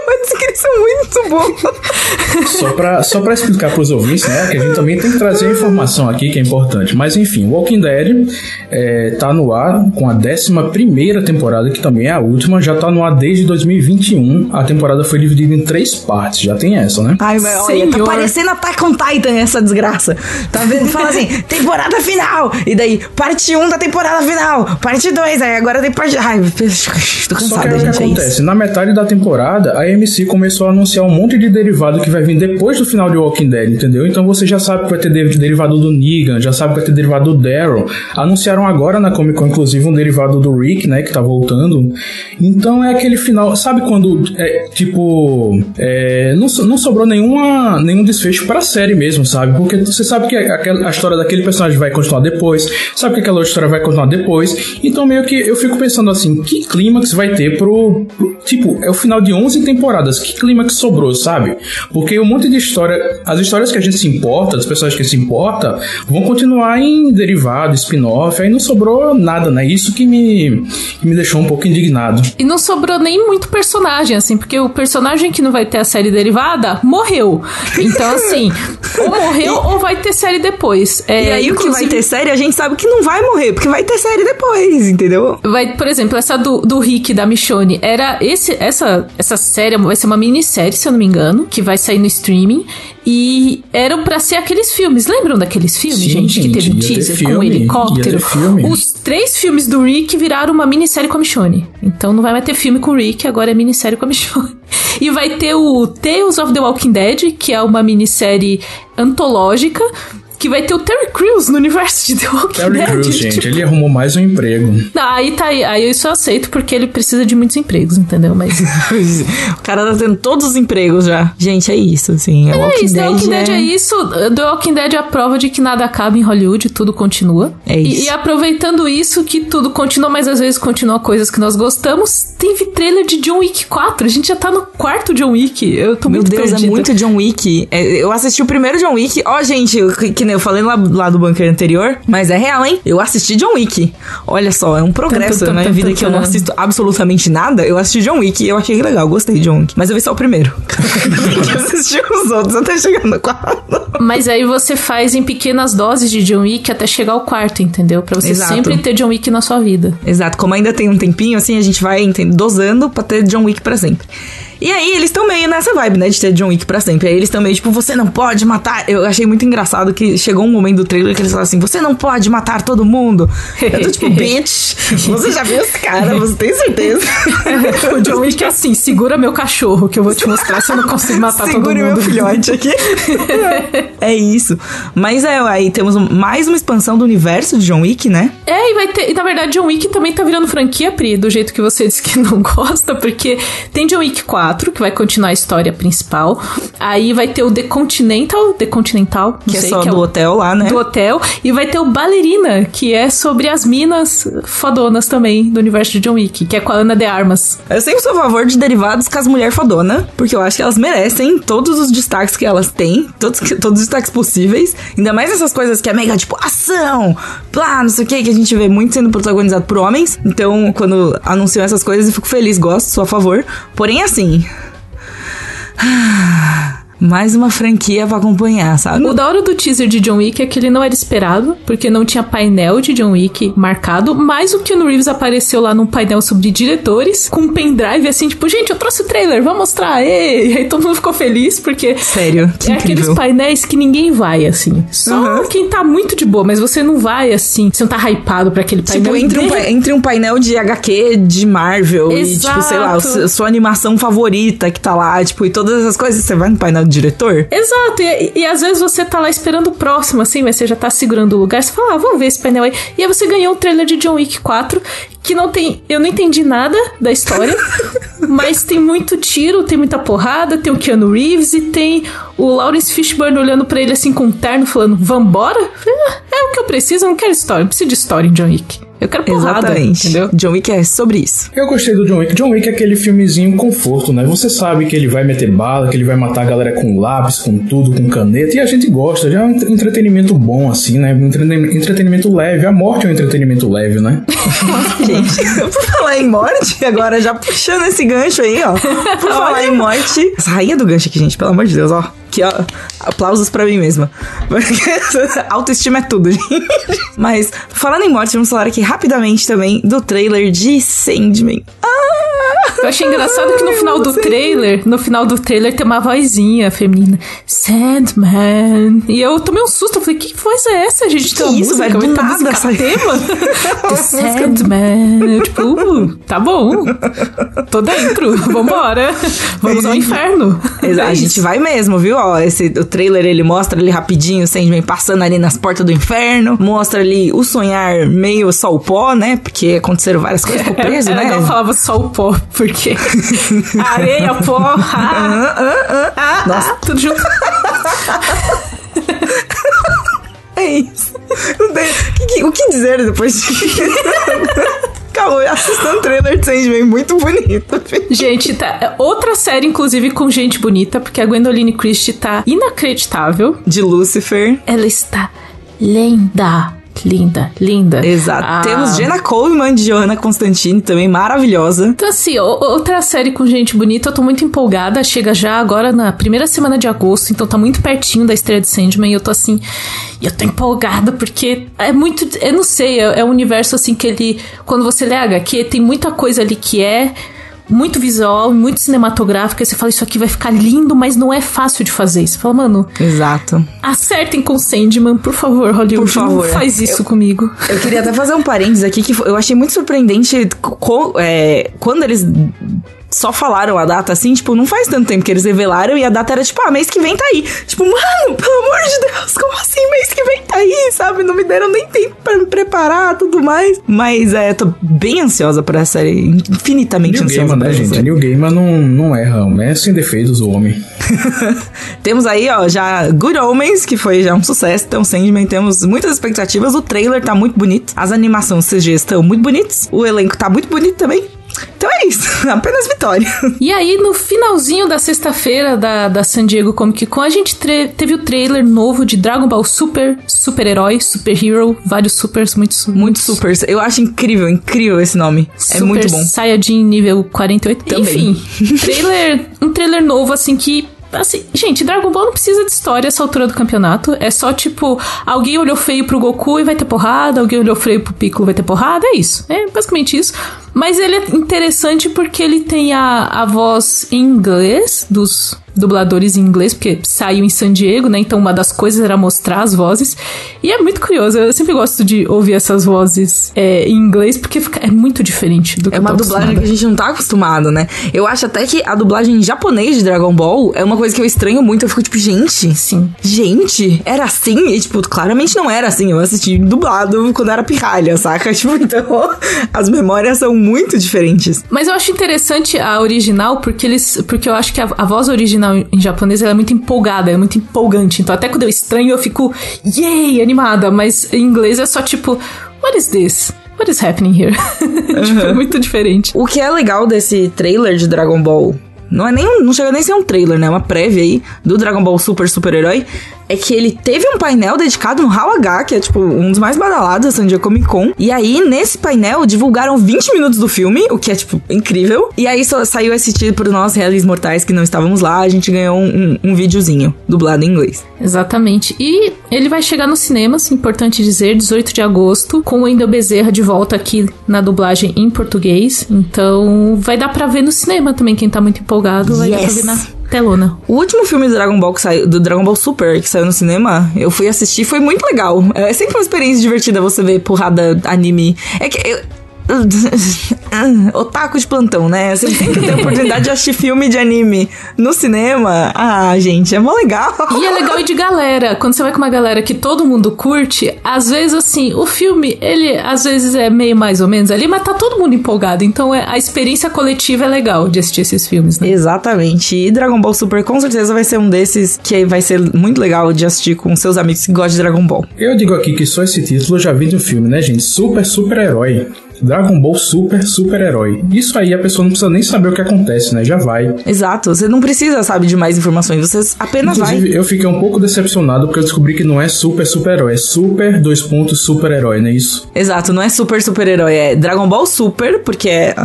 Mas que eles são muito bons. Só pra, só pra explicar pros ouvintes, né? Que a gente também tem que trazer a informação aqui que é importante. Mas enfim, Walking Dead é, tá no ar com a 11 temporada, que também é a última, já tá no ar desde 2021. A temporada foi dividida em três partes, já tem essa, né? Ai, mas olha, tá parecendo Attack on Titan essa desgraça. Tá vendo? Fala assim, temporada final. E daí, parte 1 da temporada final. Parte 2, aí agora tem parte... Ai, tô Só que aí o que gente, é acontece? isso. Na metade da temporada, a AMC começou a anunciar um monte de derivado que vai vir depois do final de Walking Dead, entendeu? Então você já sabe que vai ter de- derivado do Negan, já sabe que vai ter derivado do Daryl. Anunciaram agora na Comic Con, inclusive, um derivado do Rick, né? Que tá voltando. Então é aquele final. Sabe quando, é, tipo, é, não, não sobrou nenhuma, nenhum desfecho pra série mesmo, sabe? Porque você sabe que aquela, a história daquele personagem vai continuar depois, sabe que aquela outra história vai continuar depois. Então meio que eu fico pensando assim, que clímax vai ter pro, pro- Tipo, é o final de 11 temporadas. Que clima que sobrou, sabe? Porque um monte de história, as histórias que a gente se importa, as pessoas que se importa, vão continuar em derivado, spin-off, aí não sobrou nada, né? Isso que me, que me deixou um pouco indignado. E não sobrou nem muito personagem, assim, porque o personagem que não vai ter a série derivada morreu. Então, assim, ou morreu ou vai ter série depois. É, e aí inclusive... o que vai ter série, a gente sabe que não vai morrer, porque vai ter série depois, entendeu? Vai, por exemplo, essa do, do Rick, da Michonne, era esse, essa, essa série, vai ser uma minissérie, se eu não me engano, que vai sair no streaming. E eram para ser aqueles filmes. Lembram daqueles filmes, Sim, gente, que teve um teaser filme, com um helicóptero? Os três filmes do Rick viraram uma minissérie com a Michonne. Então não vai mais ter filme com o Rick, agora é minissérie com a Michonne. E vai ter o Tales of the Walking Dead, que é uma minissérie antológica que vai ter o Terry Crews no universo de The Walking Terry Dead. Crews, tipo... gente, ele arrumou mais um emprego. Não, aí tá aí, aí eu só aceito porque ele precisa de muitos empregos, entendeu? Mas o cara tá tendo todos os empregos já. Gente, é isso, assim. É, Walking isso, Dead The Walking é... Dead é isso. The Walking Dead é a prova de que nada acaba em Hollywood, tudo continua. É isso. E, e aproveitando isso, que tudo continua, mas às vezes continua coisas que nós gostamos, teve trailer de John Wick 4. A gente já tá no quarto John Wick. Eu tô Meu muito Deus, é perdida. é muito John Wick. eu assisti o primeiro John Wick. Ó, oh, gente, que, que eu falei lá, lá do bunker anterior, mas é real, hein? Eu assisti John Wick. Olha só, é um progresso na minha vida que eu não assisto absolutamente nada. Eu assisti John Wick e eu achei legal, gostei de John Wick. Mas eu vi só o primeiro. eu assisti os outros até chegar no quarto. Mas aí você faz em pequenas doses de John Wick até chegar ao quarto, entendeu? Pra você Exato. sempre ter John Wick na sua vida. Exato. Como ainda tem um tempinho, assim, a gente vai entende, dosando pra ter John Wick pra sempre. E aí eles estão meio nessa vibe, né? De ter John Wick pra sempre. Aí eles estão meio tipo, você não pode matar. Eu achei muito engraçado que chegou um momento do trailer que eles falaram assim: você não pode matar todo mundo. Eu tô tipo, bitch, você já viu esse cara, você tem certeza? o John Wick é assim: segura meu cachorro que eu vou te mostrar se eu não consigo matar todo mundo. meu filhote aqui. é isso. Mas é, aí temos mais uma expansão do universo de John Wick, né? É, e vai ter. E na verdade, John Wick também tá virando franquia, Pri, do jeito que você disse que não gosta, porque tem John Wick 4. 4, que vai continuar a história principal. Aí vai ter o The Continental, The Continental, que é sei, só que do é o, hotel lá, né? Do hotel. E vai ter o Ballerina, que é sobre as minas fodonas também do universo de John Wick, que é com a Ana de Armas. Eu sempre sou a favor de derivados com as mulheres fodona, porque eu acho que elas merecem todos os destaques que elas têm, todos, todos os destaques possíveis. Ainda mais essas coisas que é mega, tipo, ação, plá, não sei o que, que a gente vê muito sendo protagonizado por homens. Então, quando anunciam essas coisas, eu fico feliz, gosto, sou a favor. Porém, assim, Ah. mais uma franquia pra acompanhar, sabe? O da hora do teaser de John Wick é que ele não era esperado, porque não tinha painel de John Wick marcado, mas o Keanu Reeves apareceu lá num painel sobre diretores, com um pendrive assim, tipo, gente, eu trouxe o trailer, vamos mostrar, e aí todo mundo ficou feliz, porque... Sério, É aqueles painéis que ninguém vai, assim. Só uhum. quem tá muito de boa, mas você não vai, assim, você não tá hypado pra aquele painel. Tipo, entre, um, entre um painel de HQ de Marvel Exato. e, tipo, sei lá, sua animação favorita que tá lá, tipo, e todas essas coisas, você vai no painel de diretor. Exato, e, e, às vezes você tá lá esperando o próximo, assim, mas você já tá segurando o lugar, você fala, ah, vamos ver esse painel aí. E aí você ganhou um trailer de John Wick 4, que não tem. Eu não entendi nada da história, mas tem muito tiro, tem muita porrada, tem o Keanu Reeves e tem o Lawrence Fishburne olhando para ele assim com um terno, falando: Vambora? Ah, é o que eu preciso, eu não quero história, eu preciso de história em John Wick. Eu quero porrada, Exatamente. entendeu? John Wick é sobre isso. Eu gostei do John Wick. John Wick é aquele filmezinho conforto, né? Você sabe que ele vai meter bala, que ele vai matar a galera com lápis, com tudo, com caneta, e a gente gosta. Já é um entretenimento bom, assim, né? Um entretenimento leve. A morte é um entretenimento leve, né? gente, por falar em morte, agora já puxando esse gancho aí, ó. Por falar em morte. Essa rainha do gancho aqui, gente, pelo amor de Deus, ó. Ó. Aplausos pra mim mesma. Autoestima é tudo, gente. Mas, falando em morte, vamos falar aqui rapidamente também do trailer de Sandman. Ah! Eu achei engraçado que no final do trailer, no final do trailer tem uma vozinha feminina. Sandman. E eu tomei um susto. Eu falei, que voz é essa, gente? Que tem isso, velho? Do nada essa tema. The Sandman. Eu, tipo, uh, tá bom. Tô dentro. Vambora. Vamos ao inferno. a é gente vai mesmo, viu? Ó, esse, o trailer ele mostra ali rapidinho o Sandman passando ali nas portas do inferno. Mostra ali o sonhar meio só o pó, né? Porque aconteceram várias coisas com o preso, é, né? Eu falava só o pó, porque areia, pó, ah, ah, ah, Nossa, tudo junto. é isso. O que dizer depois disso? Calma, assistando o trailer de Sandman, muito bonito. Gente, tá. É outra série, inclusive, com gente bonita, porque a Gwendoline Christie tá inacreditável. De Lucifer. Ela está linda linda, linda. Exato. Ah. Temos Jenna Coleman de Johanna Constantine também, maravilhosa. Então, assim, outra série com gente bonita, eu tô muito empolgada. Chega já agora na primeira semana de agosto, então tá muito pertinho da estreia de Sandman. E eu tô assim. Eu tô empolgada porque é muito. Eu não sei, é, é um universo assim que ele. Quando você lê HQ, tem muita coisa ali que é muito visual, muito cinematográfica. E você fala, isso aqui vai ficar lindo, mas não é fácil de fazer. Você fala, mano. Exato. Acertem com Sandman, por favor, Hollywood. Por favor. Não faz isso eu, comigo. Eu queria até fazer um parênteses aqui que eu achei muito surpreendente é, quando eles só falaram a data assim, tipo, não faz tanto tempo que eles revelaram e a data era tipo, ah, mês que vem tá aí. Tipo, mano, pelo amor de Deus, como assim mês que vem tá aí, sabe? Não me deram nem tempo pra me preparar tudo mais. Mas é, tô bem ansiosa por essa série, infinitamente New ansiosa. Gamer, né, gente? New Gamer não, não erra, é sem defeitos o homem. temos aí, ó, já Good Omens, que foi já um sucesso, então Sandman, temos muitas expectativas, o trailer tá muito bonito, as animações CG estão muito bonitas, o elenco tá muito bonito também, então é isso, apenas vitória. E aí, no finalzinho da sexta-feira da, da San Diego Comic Con, a gente teve o trailer novo de Dragon Ball Super, super-herói, super hero, vários supers, muitos, muitos supers. Eu acho incrível, incrível esse nome. É super é muito bom. Saiyajin nível 48. Também. Enfim, trailer, um trailer novo, assim, que Assim, gente, Dragon Ball não precisa de história essa altura do campeonato. É só tipo, alguém olhou feio pro Goku e vai ter porrada, alguém olhou feio pro Piccolo vai ter porrada. É isso. É basicamente isso. Mas ele é interessante porque ele tem a, a voz em inglês dos dubladores em inglês, porque saiu em San Diego, né? Então uma das coisas era mostrar as vozes. E é muito curioso, eu sempre gosto de ouvir essas vozes é, em inglês, porque fica, é muito diferente do que É uma dublagem que a gente não tá acostumado, né? Eu acho até que a dublagem em japonês de Dragon Ball é uma coisa que eu estranho muito. Eu fico tipo, gente, sim. Gente, era assim? E tipo, claramente não era assim. Eu assisti dublado quando era pirralha, saca? Tipo, então as memórias são muito diferentes. Mas eu acho interessante a original, porque eles. Porque eu acho que a, a voz original em japonês ela é muito empolgada, é muito empolgante. Então até quando eu estranho eu fico, yay, animada. Mas em inglês é só tipo, what is this? What is happening here? Uhum. tipo, é muito diferente. O que é legal desse trailer de Dragon Ball não é nem não chega nem a ser um trailer, né? É uma prévia aí do Dragon Ball Super Super Herói é que ele teve um painel dedicado no Hall H, que é tipo um dos mais badalados da San Diego Comic Con. E aí, nesse painel, divulgaram 20 minutos do filme, o que é, tipo, incrível. E aí só saiu esse título nós, réis mortais, que não estávamos lá, a gente ganhou um, um, um videozinho dublado em inglês. Exatamente. E ele vai chegar nos cinemas, importante dizer, 18 de agosto, com o Wendel Bezerra de volta aqui na dublagem em português. Então, vai dar pra ver no cinema também, quem tá muito empolgado, vai yes. dar pra ver na telona. O último filme do Dragon Ball que saiu, do Dragon Ball Super, que saiu no cinema, eu fui assistir, foi muito legal. É sempre uma experiência divertida você ver porrada anime. É que eu, Otaku de plantão, né? Você sempre tem a oportunidade de assistir filme de anime no cinema. Ah, gente, é mó legal. E é legal ir de galera. Quando você vai com uma galera que todo mundo curte, às vezes, assim, o filme, ele às vezes é meio mais ou menos ali, mas tá todo mundo empolgado. Então é, a experiência coletiva é legal de assistir esses filmes, né? Exatamente. E Dragon Ball Super com certeza vai ser um desses que vai ser muito legal de assistir com seus amigos que gostam de Dragon Ball. Eu digo aqui que só esse título eu já vi do filme, né, gente? Super, super herói. Dragon Ball Super Super Herói. Isso aí a pessoa não precisa nem saber o que acontece, né? Já vai. Exato. Você não precisa, sabe, de mais informações. Você apenas Inclusive, vai. eu fiquei um pouco decepcionado porque eu descobri que não é Super Super Herói. É Super dois pontos Super Herói, não é isso? Exato. Não é Super Super Herói. É Dragon Ball Super, porque é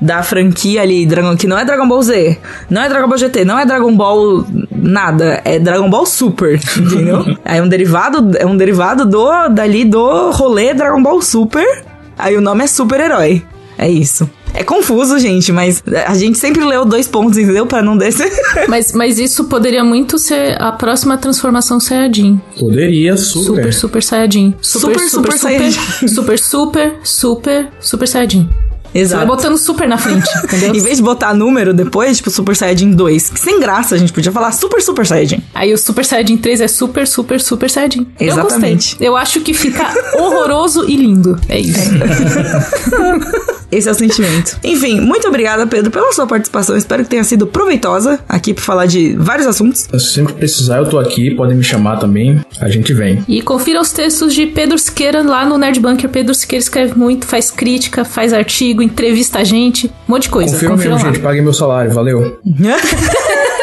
da franquia ali, Dragon, que não é Dragon Ball Z, não é Dragon Ball GT, não é Dragon Ball nada, é Dragon Ball Super, entendeu? é um derivado, é um derivado do dali do rolê Dragon Ball Super Aí o nome é super-herói. É isso. É confuso, gente, mas a gente sempre leu dois pontos, entendeu? Pra não descer. mas, mas isso poderia muito ser a próxima transformação Saiyajin. Poderia, super. Super, super Saiyajin. Super, super, super, super, Saiyajin. super, super, super, super Saiyajin. Exato. Você vai botando super na frente, entendeu? em vez de botar número depois, tipo Super Saiyajin 2, que sem graça a gente podia falar Super Super Saiyajin. Aí o Super Saiyajin 3 é Super Super Super Saiyajin. Exatamente. Eu, Eu acho que fica horroroso e lindo. É isso. Esse é o sentimento. Enfim, muito obrigada, Pedro, pela sua participação. Espero que tenha sido proveitosa aqui pra falar de vários assuntos. Se sempre precisar, eu tô aqui. Podem me chamar também. A gente vem. E confira os textos de Pedro Siqueira lá no Nerd Bunker. Pedro Siqueira escreve muito, faz crítica, faz artigo, entrevista a gente, um monte de coisa. Confira mesmo, lá. gente. Paguem meu salário. Valeu.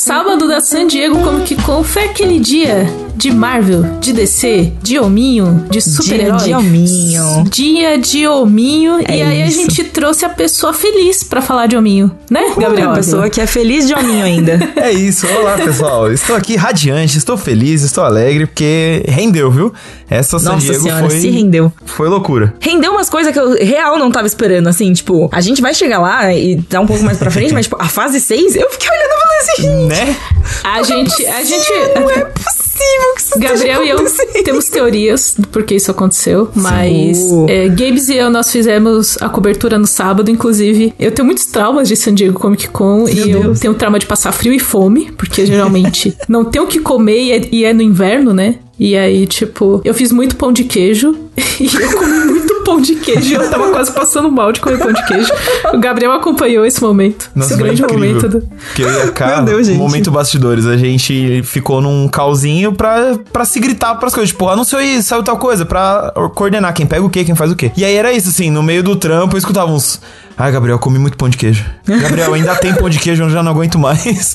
sábado da San Diego Comic Con foi aquele dia de Marvel, de DC, de hominho, de super-herói. Dia de hominho. Dia de hominho. É e aí isso. a gente trouxe a pessoa feliz para falar de hominho, né, Uhul, Gabriel? A pessoa que é feliz de hominho ainda. é isso. Olá, pessoal. Estou aqui radiante, estou feliz, estou alegre, porque rendeu, viu? Essa San Nossa Diego senhora, foi... se rendeu. Foi loucura. Rendeu umas coisas que eu real não tava esperando, assim, tipo, a gente vai chegar lá e dar um pouco mais pra frente, mas, tipo, a fase 6, eu fiquei olhando e falei assim, né? A gente, a gente... Não é possível que isso Gabriel e eu temos teorias do porquê isso aconteceu, mas é, Gabes e eu nós fizemos a cobertura no sábado, inclusive. Eu tenho muitos traumas de San Diego Comic Con Meu e Deus. eu tenho trauma de passar frio e fome, porque geralmente não tem o que comer e é, e é no inverno, né? E aí, tipo, eu fiz muito pão de queijo e eu comi muito pão de queijo e eu tava quase passando mal de comer pão de queijo. O Gabriel acompanhou esse momento. Nossa, esse grande incrível. momento. Do... Que eu e a Carla, Deus, momento bastidores, a gente ficou num calzinho pra, pra se gritar pras coisas. Tipo, anunciou isso, saiu tal coisa, pra coordenar quem pega o quê, quem faz o quê. E aí era isso, assim, no meio do trampo eu escutava uns... Ai, Gabriel, comi muito pão de queijo. Gabriel, ainda tem pão de queijo, eu já não aguento mais.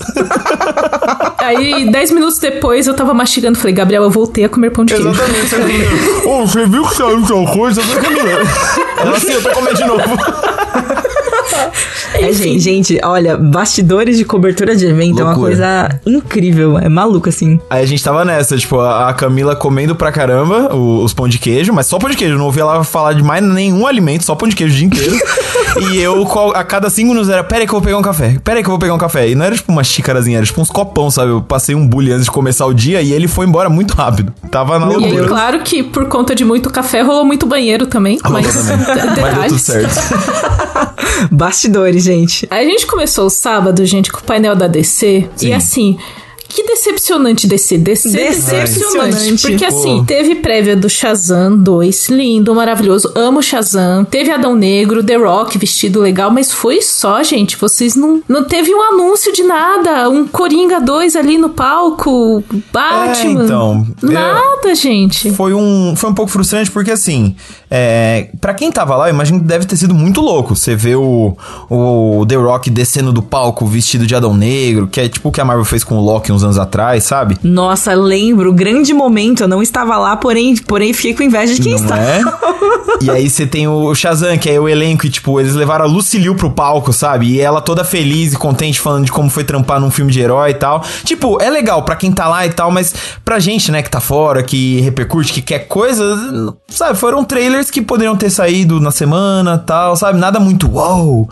Aí, dez minutos depois, eu tava mastigando. Falei, Gabriel, eu voltei a comer pão de queijo. Exatamente. Ô, oh, você viu que saiu tal coisa? Eu tô comendo. Ela assim, eu tô comendo de novo. É, gente, gente, olha, bastidores de cobertura de evento Loucura. é uma coisa incrível, é maluco assim. Aí a gente tava nessa, tipo, a Camila comendo pra caramba os pão de queijo, mas só pão de queijo, não ouvi ela falar de mais nenhum alimento, só pão de queijo o dia inteiro. e eu, a cada cinco minutos, era, pera aí que eu vou pegar um café, pera aí que eu vou pegar um café. E não era tipo uma xícarazinha, era tipo uns copão, sabe? Eu passei um bullying antes de começar o dia e ele foi embora muito rápido. Tava na loucura. E aí, claro que por conta de muito café, rolou muito banheiro também, mas. Mas deu tudo certo. Bastidores, gente. A gente começou o sábado, gente, com o painel da DC. Sim. E assim, que decepcionante DC. DC decepcionante. Porque Pô. assim, teve prévia do Shazam 2, lindo, maravilhoso. Amo Shazam. Teve Adão Negro, The Rock vestido legal, mas foi só, gente. Vocês não. Não teve um anúncio de nada. Um Coringa 2 ali no palco. Batman. É, então. Nada, é, gente. Foi um, foi um pouco frustrante porque assim. É, para quem tava lá, eu imagino que deve ter sido muito louco. Você vê o, o The Rock descendo do palco vestido de Adão Negro, que é tipo o que a Marvel fez com o Loki uns anos atrás, sabe? Nossa, lembro, grande momento. Eu não estava lá, porém, porém fiquei com inveja de quem não está. É? e aí você tem o Shazam, que é o elenco, e tipo, eles levaram a Lucy Liu pro palco, sabe? E ela toda feliz e contente falando de como foi trampar num filme de herói e tal. Tipo, é legal para quem tá lá e tal, mas pra gente, né, que tá fora, que repercute, que quer coisa, sabe? Foram trailers que poderiam ter saído na semana tal, sabe? Nada muito wow.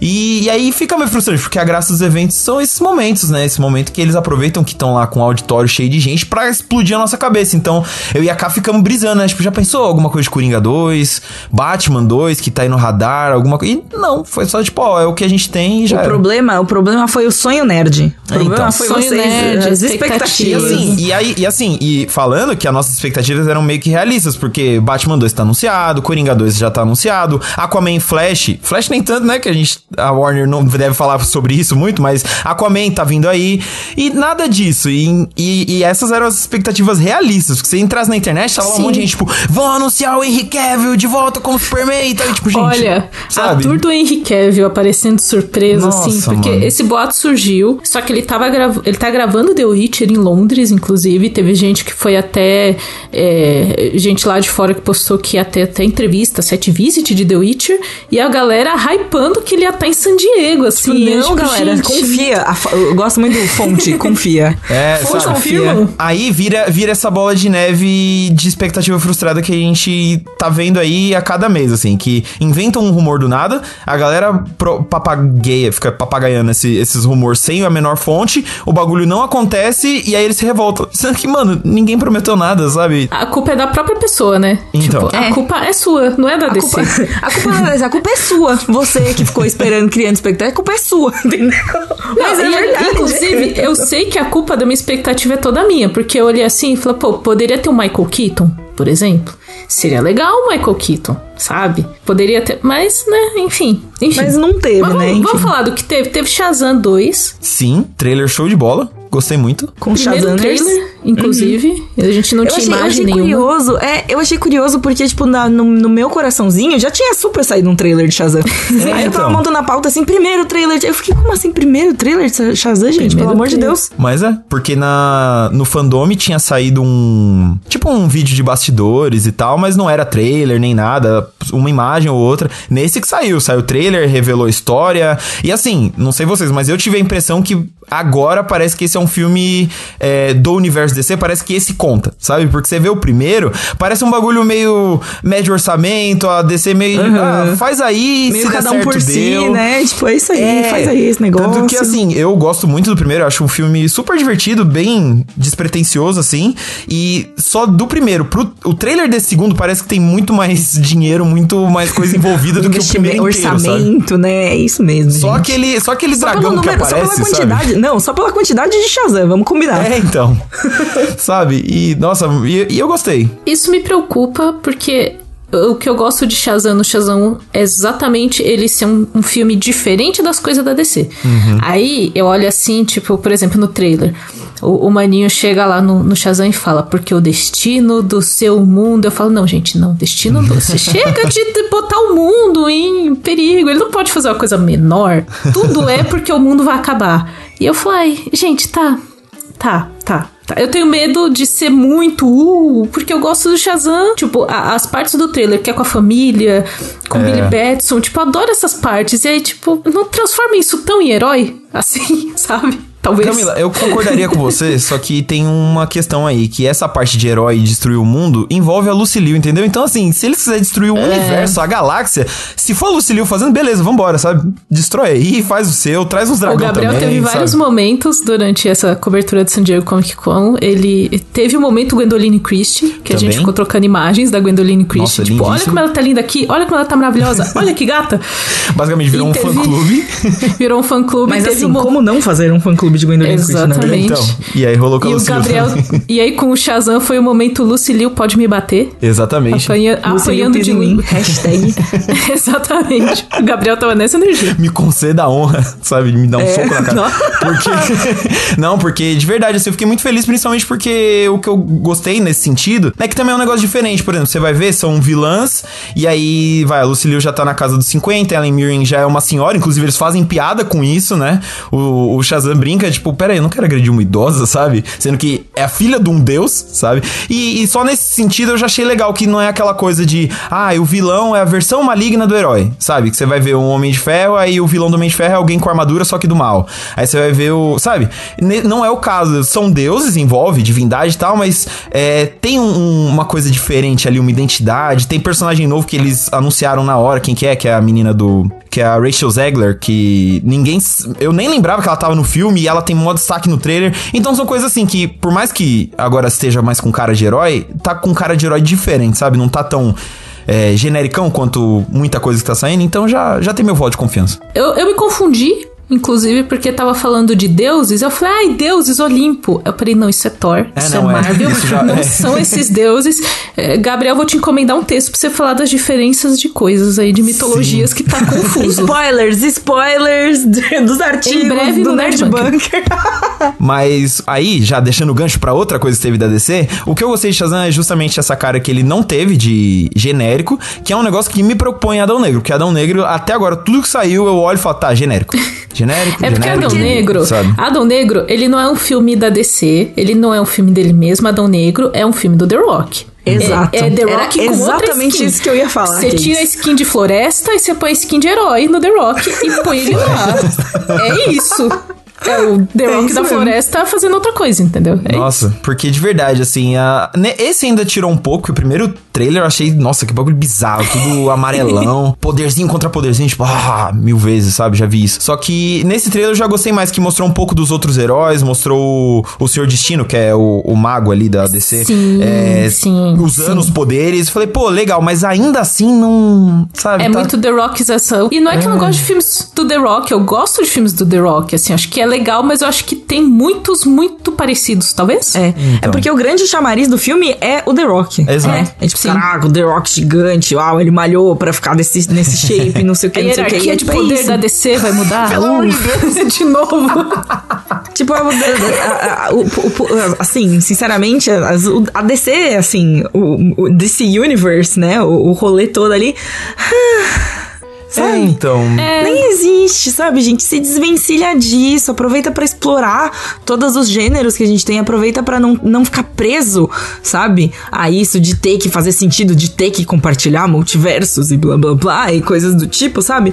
E, e, aí fica meio frustrante, porque a graça dos eventos são esses momentos, né? Esse momento que eles aproveitam que estão lá com o auditório cheio de gente pra explodir a nossa cabeça. Então, eu e a K ficamos brisando, né? Tipo, já pensou alguma coisa de Coringa 2, Batman 2, que tá aí no radar, alguma coisa. E não, foi só tipo, ó, é o que a gente tem e já. O era. problema, o problema foi o sonho nerd. O É, problema então. foi Sonho vocês, nerd, as expectativas. expectativas. Assim, e aí, e assim, e falando que as nossas expectativas eram meio que realistas, porque Batman 2 tá anunciado, Coringa 2 já tá anunciado, Aquaman Flash, Flash nem tanto, né, que a gente, a Warner não deve falar sobre isso muito, mas Aquaman tá vindo aí, e nada disso, e, e, e essas eram as expectativas realistas, porque você entrasse na internet, tava lá um Sim. monte de gente, tipo, vão anunciar o Henry Cavill de volta como Superman e tal, e tipo, gente, Olha, sabe? a tour do Henry Cavill aparecendo surpresa, Nossa, assim, porque mano. esse boato surgiu, só que ele tava grav... ele tá gravando The Witcher em Londres, inclusive, teve gente que foi até, é, gente lá de fora que postou que ia ter até entrevista, set visit de The Witcher, e a galera hypando que ele ia estar em San Diego, assim, Tipo, não, Tipo, galera, gente, confia. A eu gosto muito do fonte, confia. É, Fonte sabe? confia. Aí vira, vira essa bola de neve de expectativa frustrada que a gente tá vendo aí a cada mês, assim, que inventam um rumor do nada, a galera pro, papagaia, fica papagaiando esse- esses rumores sem a menor fonte, o bagulho não acontece e aí eles se revoltam. Sendo que, mano, ninguém prometeu nada, sabe? A culpa é da própria pessoa, né? Então. Tipo, a É. culpa é sua, não é da A DC. culpa, a, culpa, é a culpa é sua. Você que ficou esperando esperando, criando expectativa, a culpa é sua, entendeu? Não, Mas é verdade. Inclusive, eu sei que a culpa da minha expectativa é toda minha, porque eu olhei assim e falei, pô, poderia ter o um Michael Keaton, por exemplo. Seria legal o Michael Keaton, sabe? Poderia ter, mas, né, enfim. enfim. Mas não teve, mas né? Vamos, vamos falar do que teve. Teve Shazam 2. Sim, trailer show de bola. Gostei muito. Com Shazam trailer, inclusive. Uhum. A gente não eu tinha achei, imagem eu achei nenhuma. curioso. É, eu achei curioso porque, tipo, na, no, no, meu coraçãozinho já tinha super saído um trailer de Shazam. É, Aí eu tava então. montando a pauta assim, primeiro trailer. De... Eu fiquei, como assim, primeiro trailer de Shazam, gente? Primeiro pelo amor trailer. de Deus. Mas é, porque na, no fandom tinha saído um. Tipo um vídeo de bastidores e tal, mas não era trailer nem nada. Uma imagem ou outra. Nesse que saiu, saiu o trailer, revelou a história. E assim, não sei vocês, mas eu tive a impressão que agora parece que esse é um filme é, do universo DC, parece que esse conta, sabe? Porque você vê o primeiro, parece um bagulho meio médio orçamento, a DC meio. Uhum. Ah, faz aí, meio se cada um por deu. si, né? Tipo, é isso aí, é, faz aí esse negócio. Tanto que, assim, eu gosto muito do primeiro, eu acho um filme super divertido, bem despretensioso, assim. E só do primeiro, pro, o trailer desse segundo parece que tem muito mais dinheiro, muito mais coisa envolvida do que o primeiro inteiro, orçamento, né? É isso mesmo. Só gente. aquele, só aquele só dragão número, que aparece, só pela quantidade, sabe? Não, só pela quantidade de Shazam, vamos combinar. É, então. sabe? E, nossa, e, e eu gostei. Isso me preocupa porque o que eu gosto de Shazam no Shazam é exatamente ele ser um, um filme diferente das coisas da DC. Uhum. Aí eu olho assim, tipo, por exemplo, no trailer, o, o maninho chega lá no, no, Shazam e fala, porque o destino do seu mundo. Eu falo, não, gente, não, destino do. Você chega de botar o mundo em perigo. Ele não pode fazer uma coisa menor. Tudo é porque o mundo vai acabar. E eu falei, gente, tá, tá, tá. Tá, eu tenho medo de ser muito uh, porque eu gosto do Shazam. Tipo, a, as partes do trailer que é com a família, com é. Billy Batson, tipo, eu adoro essas partes. E aí, tipo, não transforma isso tão em herói, assim, sabe? Talvez. Camila, eu concordaria com você, só que tem uma questão aí, que essa parte de herói destruir o mundo envolve a Lucilio, entendeu? Então, assim, se eles quiserem destruir o é. universo, a galáxia, se for a Lucilio fazendo, beleza, vambora, sabe? Destrói aí, faz o seu, traz uns dragões também, O Gabriel teve sabe? vários momentos durante essa cobertura de San Diego Comic Con. Ele teve o um momento Gwendoline Christie, que também? a gente ficou trocando imagens da Gwendoline Christie. Nossa, tipo, olha como ela tá linda aqui, olha como ela tá maravilhosa, olha que gata. Basicamente virou e um teve... fã-clube. virou um fã-clube. Mas assim, uma... como não fazer um fã-clube de Gwendoline Christie, né? Exatamente. Então, e aí rolou com e a o Gabriel E aí com o Shazam foi o momento Lucilio pode me bater. Exatamente. Apanha, apanhando de mim. Hashtag. Exatamente. O Gabriel tava nessa energia. Me conceda a honra, sabe? Me dá um é, soco na cara. Não. Porque... não, porque de verdade, assim, eu fiquei muito feliz, principalmente porque o que eu gostei nesse sentido é que também é um negócio diferente. Por exemplo, você vai ver, são vilãs, e aí, vai, a Lucilio já tá na casa dos 50, Ellen Mirren já é uma senhora, inclusive eles fazem piada com isso, né? O, o Shazam brinca, tipo, pera aí, eu não quero agredir uma idosa, sabe? Sendo que é a filha de um deus, sabe? E, e, só nesse sentido eu já achei legal que não é aquela coisa de, ah, o vilão é a versão maligna do herói, sabe? Que você vai ver um Homem de Ferro, aí o vilão do Homem de Ferro é alguém com armadura, só que do mal. Aí você vai ver o. Sabe? Não é o caso. São deuses, envolve divindade e tal, mas é, tem um, uma coisa diferente ali, uma identidade. Tem personagem novo que eles anunciaram na hora, quem que é? Que é a menina do. Que é a Rachel Zegler, que ninguém. Eu nem lembrava que ela tava no filme e ela tem um destaque no trailer. Então são coisas assim que, por mais que agora esteja mais com cara de herói, tá com cara de herói diferente, sabe? Não tá tão. É, genericão quanto muita coisa que tá saindo, então já, já tem meu voto de confiança. Eu, eu me confundi Inclusive porque tava falando de deuses, eu falei, ai, deuses, Olimpo. Eu falei, não, isso é Thor, é, isso é não, é Marvel, isso já, não é. são esses deuses. É, Gabriel, vou te encomendar um texto pra você falar das diferenças de coisas aí, de mitologias Sim. que tá confuso. spoilers, spoilers dos artigos em breve do no Nerd Bunker. Mas aí, já deixando o gancho pra outra coisa que teve da DC, o que eu gostei de Shazam é justamente essa cara que ele não teve de genérico, que é um negócio que me em Adão Negro, porque Adão Negro, até agora, tudo que saiu, eu olho e falo, tá, genérico. Genérico, É porque genérico, Adão Negro, sabe? Adão Negro, ele não é um filme da DC, ele não é um filme dele mesmo, Adão Negro é um filme do The Rock. Exato. É, é The Rock Era com exatamente isso que eu ia falar. Você tira a skin de floresta e você põe a skin de herói no The Rock e põe ele lá. é isso. É o The Rock é da mesmo. floresta fazendo outra coisa, entendeu? É nossa, isso. porque de verdade, assim, a... esse ainda tirou um pouco. O primeiro trailer eu achei, nossa, que bagulho bizarro, tudo amarelão. poderzinho contra poderzinho, tipo, ah, mil vezes, sabe? Já vi isso. Só que nesse trailer eu já gostei mais, que mostrou um pouco dos outros heróis, mostrou o, o Senhor Destino, que é o, o mago ali da DC, sim, é, sim, usando sim. os poderes. Falei, pô, legal, mas ainda assim não. Sabe? É tá... muito The Rockização. E não é que é. eu não é. gosto de filmes do The Rock, eu gosto de filmes do The Rock, assim, acho que é legal, mas eu acho que tem muitos muito parecidos, talvez. É. Então. É porque o grande chamariz do filme é o The Rock. Exato. É, é tipo, Sim. caraca, o The Rock gigante, uau, ele malhou pra ficar desse, nesse shape, não sei o que, não sei o que. E é tipo, poder isso. da DC vai mudar? Pelo amor de Deus. de novo. tipo, a, a, a, o, o, assim, sinceramente, a, DC, assim, o, o DC Universe, né, o, o rolê todo ali... Sabe? É, então. É. Nem existe, sabe, gente? Se desvencilha disso. Aproveita para explorar todos os gêneros que a gente tem. Aproveita para não, não ficar preso, sabe? A isso de ter que fazer sentido, de ter que compartilhar multiversos e blá blá blá e coisas do tipo, sabe?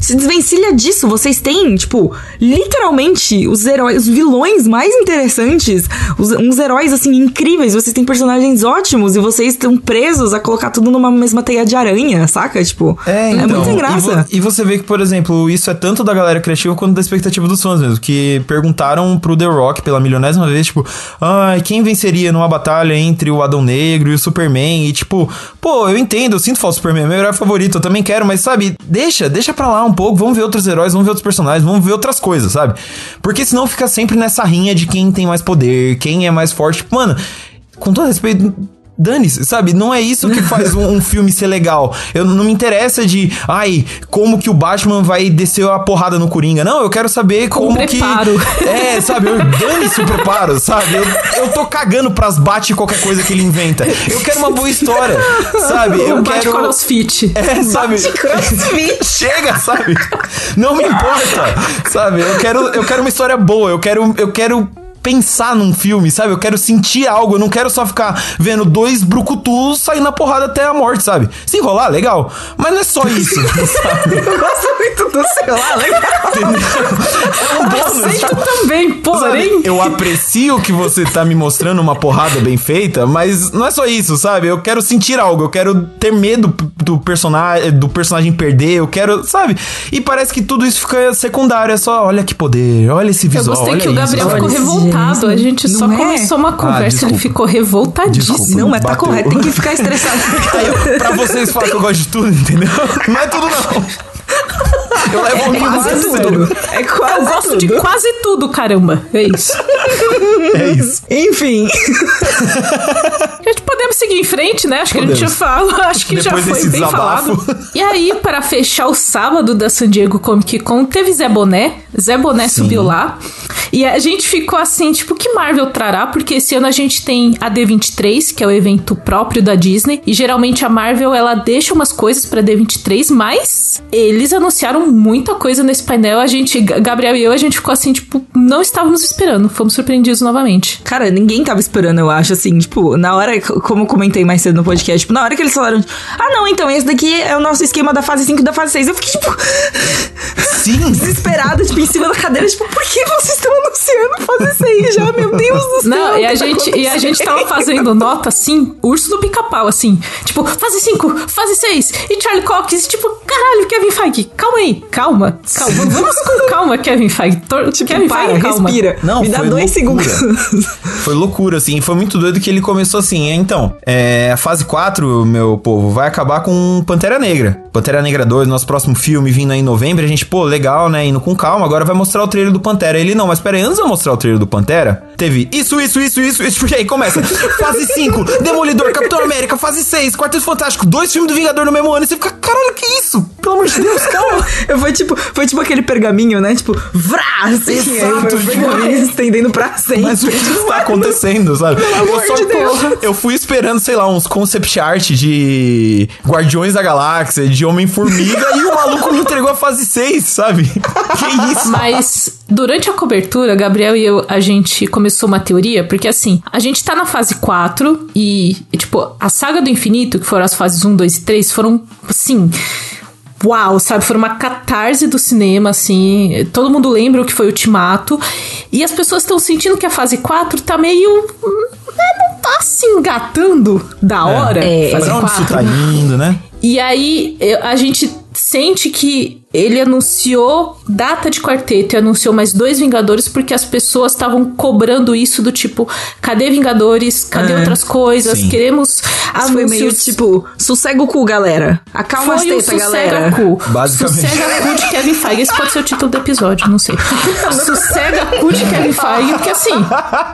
Se desvencilha disso. Vocês têm, tipo, literalmente os heróis, os vilões mais interessantes, os, uns heróis, assim, incríveis. Vocês têm personagens ótimos e vocês estão presos a colocar tudo numa mesma teia de aranha, saca? Tipo, é, então, é muito então, E, vo e, você vê que, por exemplo, isso é tanto da galera criativa quanto da expectativa dos fãs mesmo. Que perguntaram pro The Rock pela milionésima vez, tipo, ai, ah, quem venceria numa batalha entre o Adão Negro e o Superman? E tipo, pô, eu entendo, eu sinto falta do Superman, é meu herói favorito, eu também quero, mas sabe, deixa, deixa pra lá um pouco, vamos ver outros heróis, vamos ver outros personagens, vamos ver outras coisas, sabe? Porque senão fica sempre nessa rinha de quem tem mais poder, quem é mais forte. Mano, com todo respeito, Dane-se, sabe? Não é isso que faz um, um, filme ser legal. Eu não me interessa de, ai, como que o Batman vai descer a porrada no Coringa. Não, eu quero saber Com como preparo. que. É, sabe? Dane-se o preparo, sabe? Eu, eu tô cagando pras bate qualquer coisa que ele inventa. Eu quero uma boa história, sabe? Eu um quero. crossfit. É, sabe? crossfit. Chega, sabe? Não me importa, sabe? Eu quero, eu quero uma história boa. Eu quero, eu quero pensar num filme, sabe? Eu quero sentir algo, eu não quero só ficar vendo dois brucutus sair na porrada até a morte, sabe? Se enrolar, legal. Mas não é só isso, sabe? eu gosto muito do sei lá, legal. É um bônus. Aceito também, porém. Sabe? Eu aprecio que você tá me mostrando uma porrada bem feita, mas não é só isso, sabe? Eu quero sentir algo, eu quero ter medo do personagem, do personagem perder, eu quero, sabe? E parece que tudo isso fica secundário, é só, olha que poder, olha esse visual, Eu gostei que o Gabriel isso, ficou revoltado revoltado. A gente só é? começou uma ah, conversa, ah, ele ficou revoltadíssimo. Desculpa, não, mas tá correto, tem que ficar estressado. pra vocês falar que eu gosto de tudo, entendeu? Não é tudo, não. Eu levo um é quase tudo. É quase Eu gosto tudo. de quase tudo, caramba. É isso. É isso. Enfim. A gente podemos seguir em frente, né? Acho podemos. que a gente já fala. Acho que Depois já foi bem desabafo. falado. E aí, para fechar o sábado da San Diego Comic Con, teve Zé Boné. Zé Boné Sim. subiu lá. E a gente ficou assim, tipo, que Marvel trará? Porque esse ano a gente tem a D23, que é o evento próprio da Disney. E geralmente a Marvel, ela deixa umas coisas pra D23, mas eles anunciaram muita coisa nesse painel. A gente, Gabriel e eu, a gente ficou assim, tipo, não estávamos esperando. Fomos surpreendidos novamente. Cara, ninguém tava esperando, eu acho, assim, tipo, na hora, como eu comentei mais cedo no podcast, tipo, na hora que eles falaram, ah, não, então esse daqui é o nosso esquema da fase 5 e da fase 6. Eu fiquei, tipo, sim, desesperada, tipo, em cima da cadeira, tipo, por que vocês estão anunciando fase 6 já? Meu Deus do céu. Não, e a, tá gente, e a gente tava fazendo nota assim, urso do pica-pau, assim, tipo, fase 5, fase 6, e Charlie Cox, tipo, caralho, Kevin Feige, calma aí, calma, calma, vamos com calma, Kevin Feige. Tipo, Kevin para, Feige, calma. respira. Não, Me dá dois loucura. segundos. foi loucura, assim, foi muito doido que ele começou assim, então, é, a fase 4, meu povo, vai acabar com Pantera Negra. Pantera Negra 2, nosso próximo filme vindo aí em novembro, a gente, pô, legal, né, indo com calma, agora vai mostrar o trailer do Pantera. Ele, não, mas pera aí, antes de eu mostrar o trailer do Pantera, teve isso, isso, isso, isso, isso, porque aí começa, fase 5, Demolidor, Capitão América, fase 6, Quarteto Fantástico, dois filmes do Vingador no mesmo ano, e você fica, caralho, que isso? Pelo amor de Deus, calma. foi tipo, foi tipo aquele pergaminho, né, tipo, vrá, assim, Exato, aí, pergaminho se estendendo pra sempre. Mas o que está acontecendo, sabe? Pelo amor eu, de Deus. eu fui esperando, sei lá, uns concept art de Guardiões da Galáxia, de Homem-Formiga, e o maluco me entregou a fase 6, sabe? que isso? Mas durante a cobertura, Gabriel e eu, a gente começou uma teoria, porque assim, a gente tá na fase 4 e, e tipo, a saga do infinito, que foram as fases 1, 2 e 3, foram, assim uau, sabe? Foi uma catarse do cinema, assim. Todo mundo lembra o que foi Ultimato. E as pessoas estão sentindo que a fase 4 tá meio. Né, não tá se engatando da é. hora. É, fase pra onde 4. isso tá indo, né? E aí a gente sente que ele anunciou data de quarteto e anunciou mais dois Vingadores porque as pessoas estavam cobrando isso do tipo, cadê Vingadores? Cadê é, outras coisas? Sim. Queremos anúncios. Foi meio tipo, sossega o cu, galera. Acalma Foi as tetas, galera. Cu. Basicamente. Sossega cu de Kevin Feige. Esse pode ser o título do episódio, não sei. sossega cu de Kevin Feige, porque assim,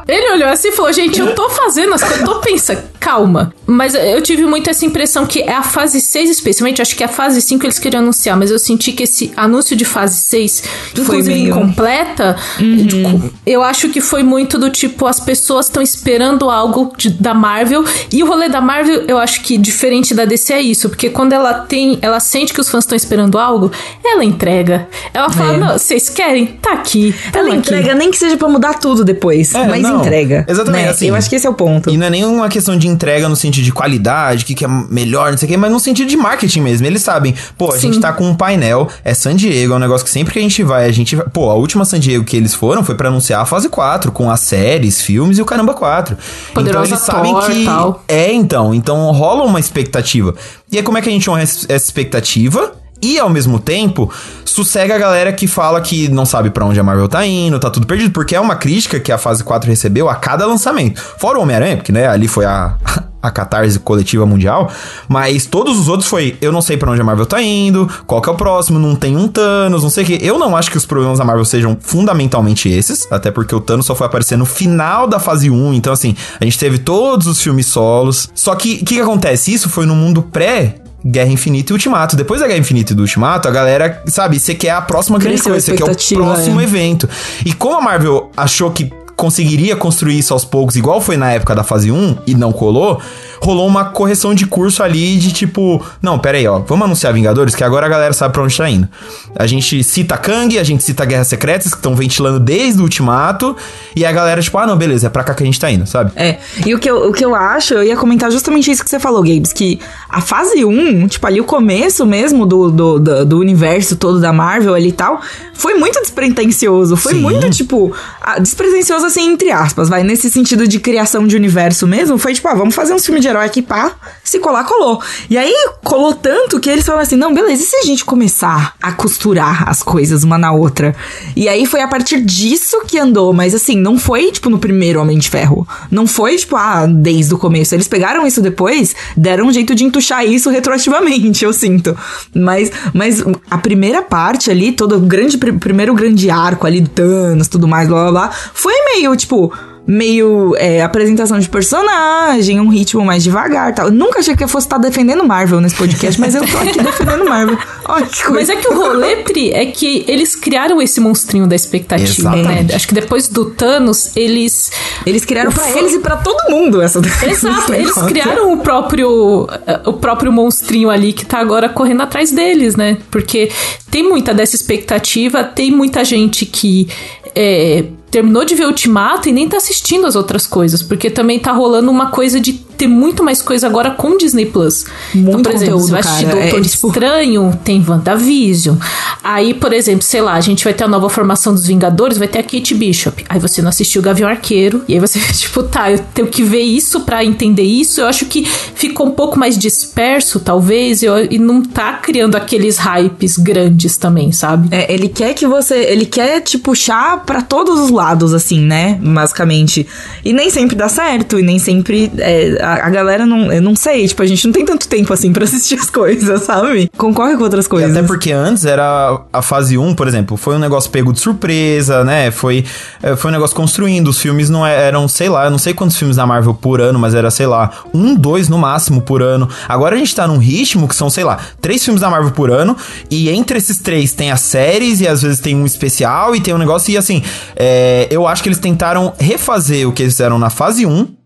ele olhou assim e falou, gente, eu tô fazendo as coisas, eu tô pensando, calma. Mas eu tive muito essa impressão que é a fase 6 especialmente, acho que a fase 5 eles queriam anunciar, mas eu senti que esse anúncio de fase 6, inclusive meio... incompleta, uhum. eu acho que foi muito do tipo, as pessoas estão esperando algo de, da Marvel. E o rolê da Marvel, eu acho que diferente da DC é isso, porque quando ela tem, ela sente que os fãs estão esperando algo, ela entrega. Ela fala: é. Não, vocês querem? Tá aqui. Ela aqui. entrega, nem que seja para mudar tudo depois, é, mas não, entrega. Exatamente. Né? Assim, eu acho que esse é o ponto. E não é nenhuma questão de entrega no sentido de qualidade, o que, que é melhor, não sei o quê, mas no sentido de marketing mesmo. Eles sabem, pô, a Sim. gente tá com um painel, é San Diego, é um negócio que sempre que a gente vai, a gente vai. Pô, a última San Diego que eles foram foi para anunciar a fase 4, com as séries, filmes e o caramba 4. Poderosa então eles sabem Thor, que. Tal. É, então. Então rola uma expectativa. E aí, como é que a gente honra essa expectativa? E ao mesmo tempo, sossega a galera que fala que não sabe para onde a Marvel tá indo, tá tudo perdido, porque é uma crítica que a fase 4 recebeu a cada lançamento. Fora o Homem-Aranha, porque né, ali foi a, a catarse coletiva mundial, mas todos os outros foi, eu não sei para onde a Marvel tá indo, qual que é o próximo, não tem um Thanos, não sei o que. Eu não acho que os problemas da Marvel sejam fundamentalmente esses, até porque o Thanos só foi aparecer no final da fase 1, então assim, a gente teve todos os filmes solos. Só que o que, que acontece? Isso foi no mundo pré Guerra Infinita e Ultimato. Depois da Guerra Infinita e do Ultimato, a galera, sabe, você quer a próxima grande coisa, você quer o próximo é. evento. E como a Marvel achou que conseguiria construir isso aos poucos, igual foi na época da fase 1 e não colou, rolou uma correção de curso ali de tipo, não, pera aí, ó, vamos anunciar Vingadores, que agora a galera sabe pra onde tá indo. A gente cita Kang, a gente cita Guerras Secretas, que estão ventilando desde o Ultimato, e a galera, tipo, ah, não, beleza, é pra cá que a gente tá indo, sabe? É, e o que eu, o que eu acho, eu ia comentar justamente isso que você falou, Gabes, que a fase 1, tipo, ali o começo mesmo do, do, do, do universo todo da Marvel ali e tal, foi muito despretensioso, foi Sim. muito, tipo, despretensioso assim, entre aspas, vai, nesse sentido de criação de universo mesmo, foi tipo, ah, vamos fazer um filme de herói aqui, pá, se colar, colou. E aí, colou tanto que eles falaram assim, não, beleza, e se a gente começar a costurar as coisas uma na outra? E aí foi a partir disso que andou, mas assim, não foi, tipo, no primeiro Homem de Ferro. Não foi, tipo, ah, desde o começo. Eles pegaram isso depois, deram um jeito de entuchar isso retroativamente, eu sinto. Mas, mas a primeira parte ali, todo o grande, primeiro grande arco ali do Thanos, tudo mais, blá blá blá, foi meio, tipo, meio é, apresentação de personagem, um ritmo mais devagar tal. Eu nunca achei que eu fosse estar defendendo Marvel nesse podcast, mas eu tô aqui defendendo Marvel. Olha que coisa. Mas é que o rolê, Pri, é que eles criaram esse monstrinho da expectativa, né? Exatamente. né? Acho que depois do Thanos, eles... Eles criaram para eles e para todo mundo essa Exato, eles criaram o próprio, o próprio monstrinho ali que tá agora correndo atrás deles, né? Porque tem muita dessa expectativa, tem muita gente que... É, terminou de ver Ultimato e nem tá assistindo as outras coisas, porque também tá rolando uma coisa de ter muito mais coisa agora com Disney Plus. Muito então, por exemplo, você vai assistir cara, Doutor é, tipo... Estranho, tem WandaVision. Aí, por exemplo, sei lá, a gente vai ter a nova formação dos Vingadores, vai ter a Kate Bishop. Aí você não assistiu o Gavião Arqueiro, e aí você, tipo, tá, eu tenho que ver isso para entender isso. Eu acho que ficou um pouco mais disperso, talvez, eu, e não tá criando aqueles hypes grandes também, sabe? É, ele quer que você. Ele quer te puxar para todos os lados, assim, né? Basicamente. E nem sempre dá certo, e nem sempre. É, a, a, galera não. Eu não sei, tipo, a gente não tem tanto tempo assim para assistir as coisas, sabe? Concorre com outras coisas. E até porque antes era a fase 1, por exemplo, foi um negócio pego de surpresa, né? Foi, é, foi um negócio construindo. Os filmes não é, eram, sei lá, eu não sei quantos filmes da Marvel por ano, mas era, sei lá, um, dois no máximo por ano. Agora a gente tá num ritmo que são, sei lá, três filmes da Marvel por ano, e entre esses três tem as séries, e às vezes tem um especial, e tem um negócio, e assim, é, eu acho que eles tentaram refazer o que eles fizeram na fase 1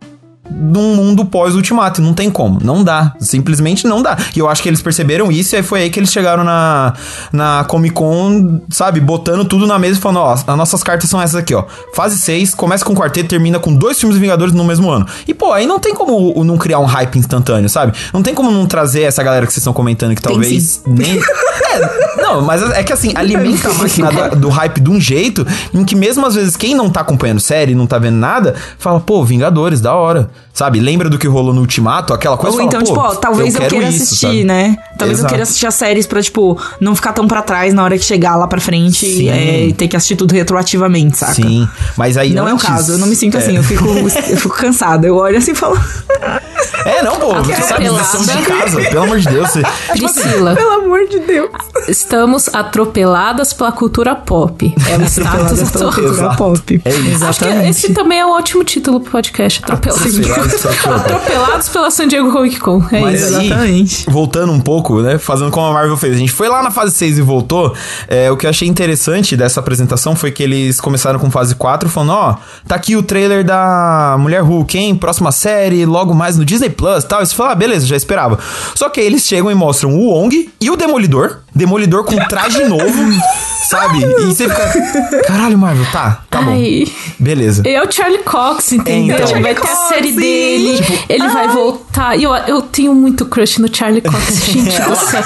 num mundo pós-Ultimato. Não tem como. Não dá. Simplesmente não dá. E eu acho que eles perceberam isso e aí foi aí que eles chegaram na, na Comic Con, sabe, botando tudo na mesa e falando: ó, as nossas cartas são essas aqui, ó. Fase 6, começa com o quarteto, termina com dois filmes Vingadores no mesmo ano. E, pô, aí não tem como não criar um hype instantâneo, sabe? Não tem como não trazer essa galera que vocês estão comentando que talvez nem. é, não, mas é que assim, alimenta a máquina do, do hype de um jeito em que mesmo às vezes quem não tá acompanhando série, não tá vendo nada, fala, pô, Vingadores, da hora. Sabe? Lembra do que rolou no Ultimato? Aquela coisa Ou fala, então, tipo, ó, talvez eu, eu queira isso, assistir, sabe? né? Talvez Exato. eu queira assistir as séries pra, tipo, não ficar tão pra trás na hora que chegar lá pra frente e é, ter que assistir tudo retroativamente, saca? Sim, mas aí Não antes, é o caso, eu não me sinto é. assim, eu fico, eu fico cansada. Eu olho assim e falo... É, não, pô, você sabe, nós estamos de casa, pelo amor de Deus. Você... Priscila. pelo amor de Deus. Estamos atropeladas pela cultura pop. É o status pela cultura pop. É isso. Exatamente. esse também é um ótimo título pro podcast, Atropelados. atropelados pela San Diego Comic Con. É Mas isso. Aí, Exatamente. Voltando um pouco, né, fazendo como a Marvel fez. A gente foi lá na fase 6 e voltou. É, o que eu achei interessante dessa apresentação foi que eles começaram com fase 4 falando, ó, oh, tá aqui o trailer da Mulher Hulk, hein? Próxima série, logo mais no Disney Plus tal. E você fala, ah, beleza, já esperava. Só que aí eles chegam e mostram o Wong e o Demolidor. Demolidor com traje novo, sabe? E você fica, caralho, Marvel, tá, tá Ai. bom. Beleza. E é o Charlie Cox, entendeu? É, então. Vai ter a série. Dele, tipo, ele ai. vai voltar. E eu, eu tenho muito crush no Charlie Cox, gente do céu.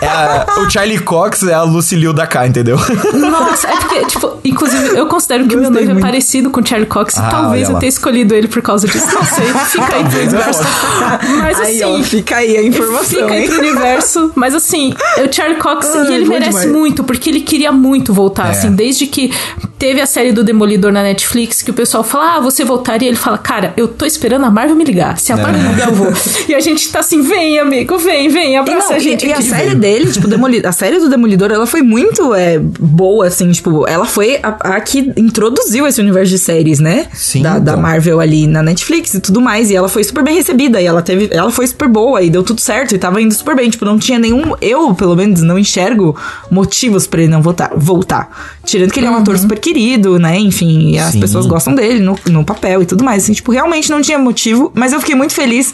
É a, o Charlie Cox é a Lucy Liu da K, entendeu? Nossa, é porque, tipo, inclusive, eu considero que o meu noivo é parecido com o Charlie Cox. Ah, talvez eu tenha escolhido ele por causa disso. Não sei, fica aí pro universo. Mas assim. Aí, ó, fica aí a informação. Fica aí pro universo. Mas assim, o Charlie Cox, Ai, e ele merece demais. muito, porque ele queria muito voltar, é. assim, desde que teve a série do Demolidor na Netflix, que o pessoal fala, ah, você voltaria. Ele fala, cara, eu tô esperando a Marvel me ligar. Se a Marvel me ligar, vou. E a gente tá assim, vem, amigo, vem, vem, abraça não, a gente. E, e a série dele, tipo, Demolidor, a série do Demolidor, ela foi muito é, boa, assim, tipo, ela foi a, a, que introduziu esse universo de séries, né? Sim. Da, então. da Marvel ali na Netflix e tudo mais. E ela foi super bem recebida. E ela teve. Ela foi super boa e deu tudo certo. E tava indo super bem. Tipo, não tinha nenhum. Eu, pelo menos, não enxergo motivos para ele não voltar. voltar. Tirando que ele uhum. é um ator uhum. super querido, né? Enfim, as Sim. pessoas gostam dele no, no papel e tudo mais. Assim, tipo, realmente não tinha motivo. Mas eu fiquei muito feliz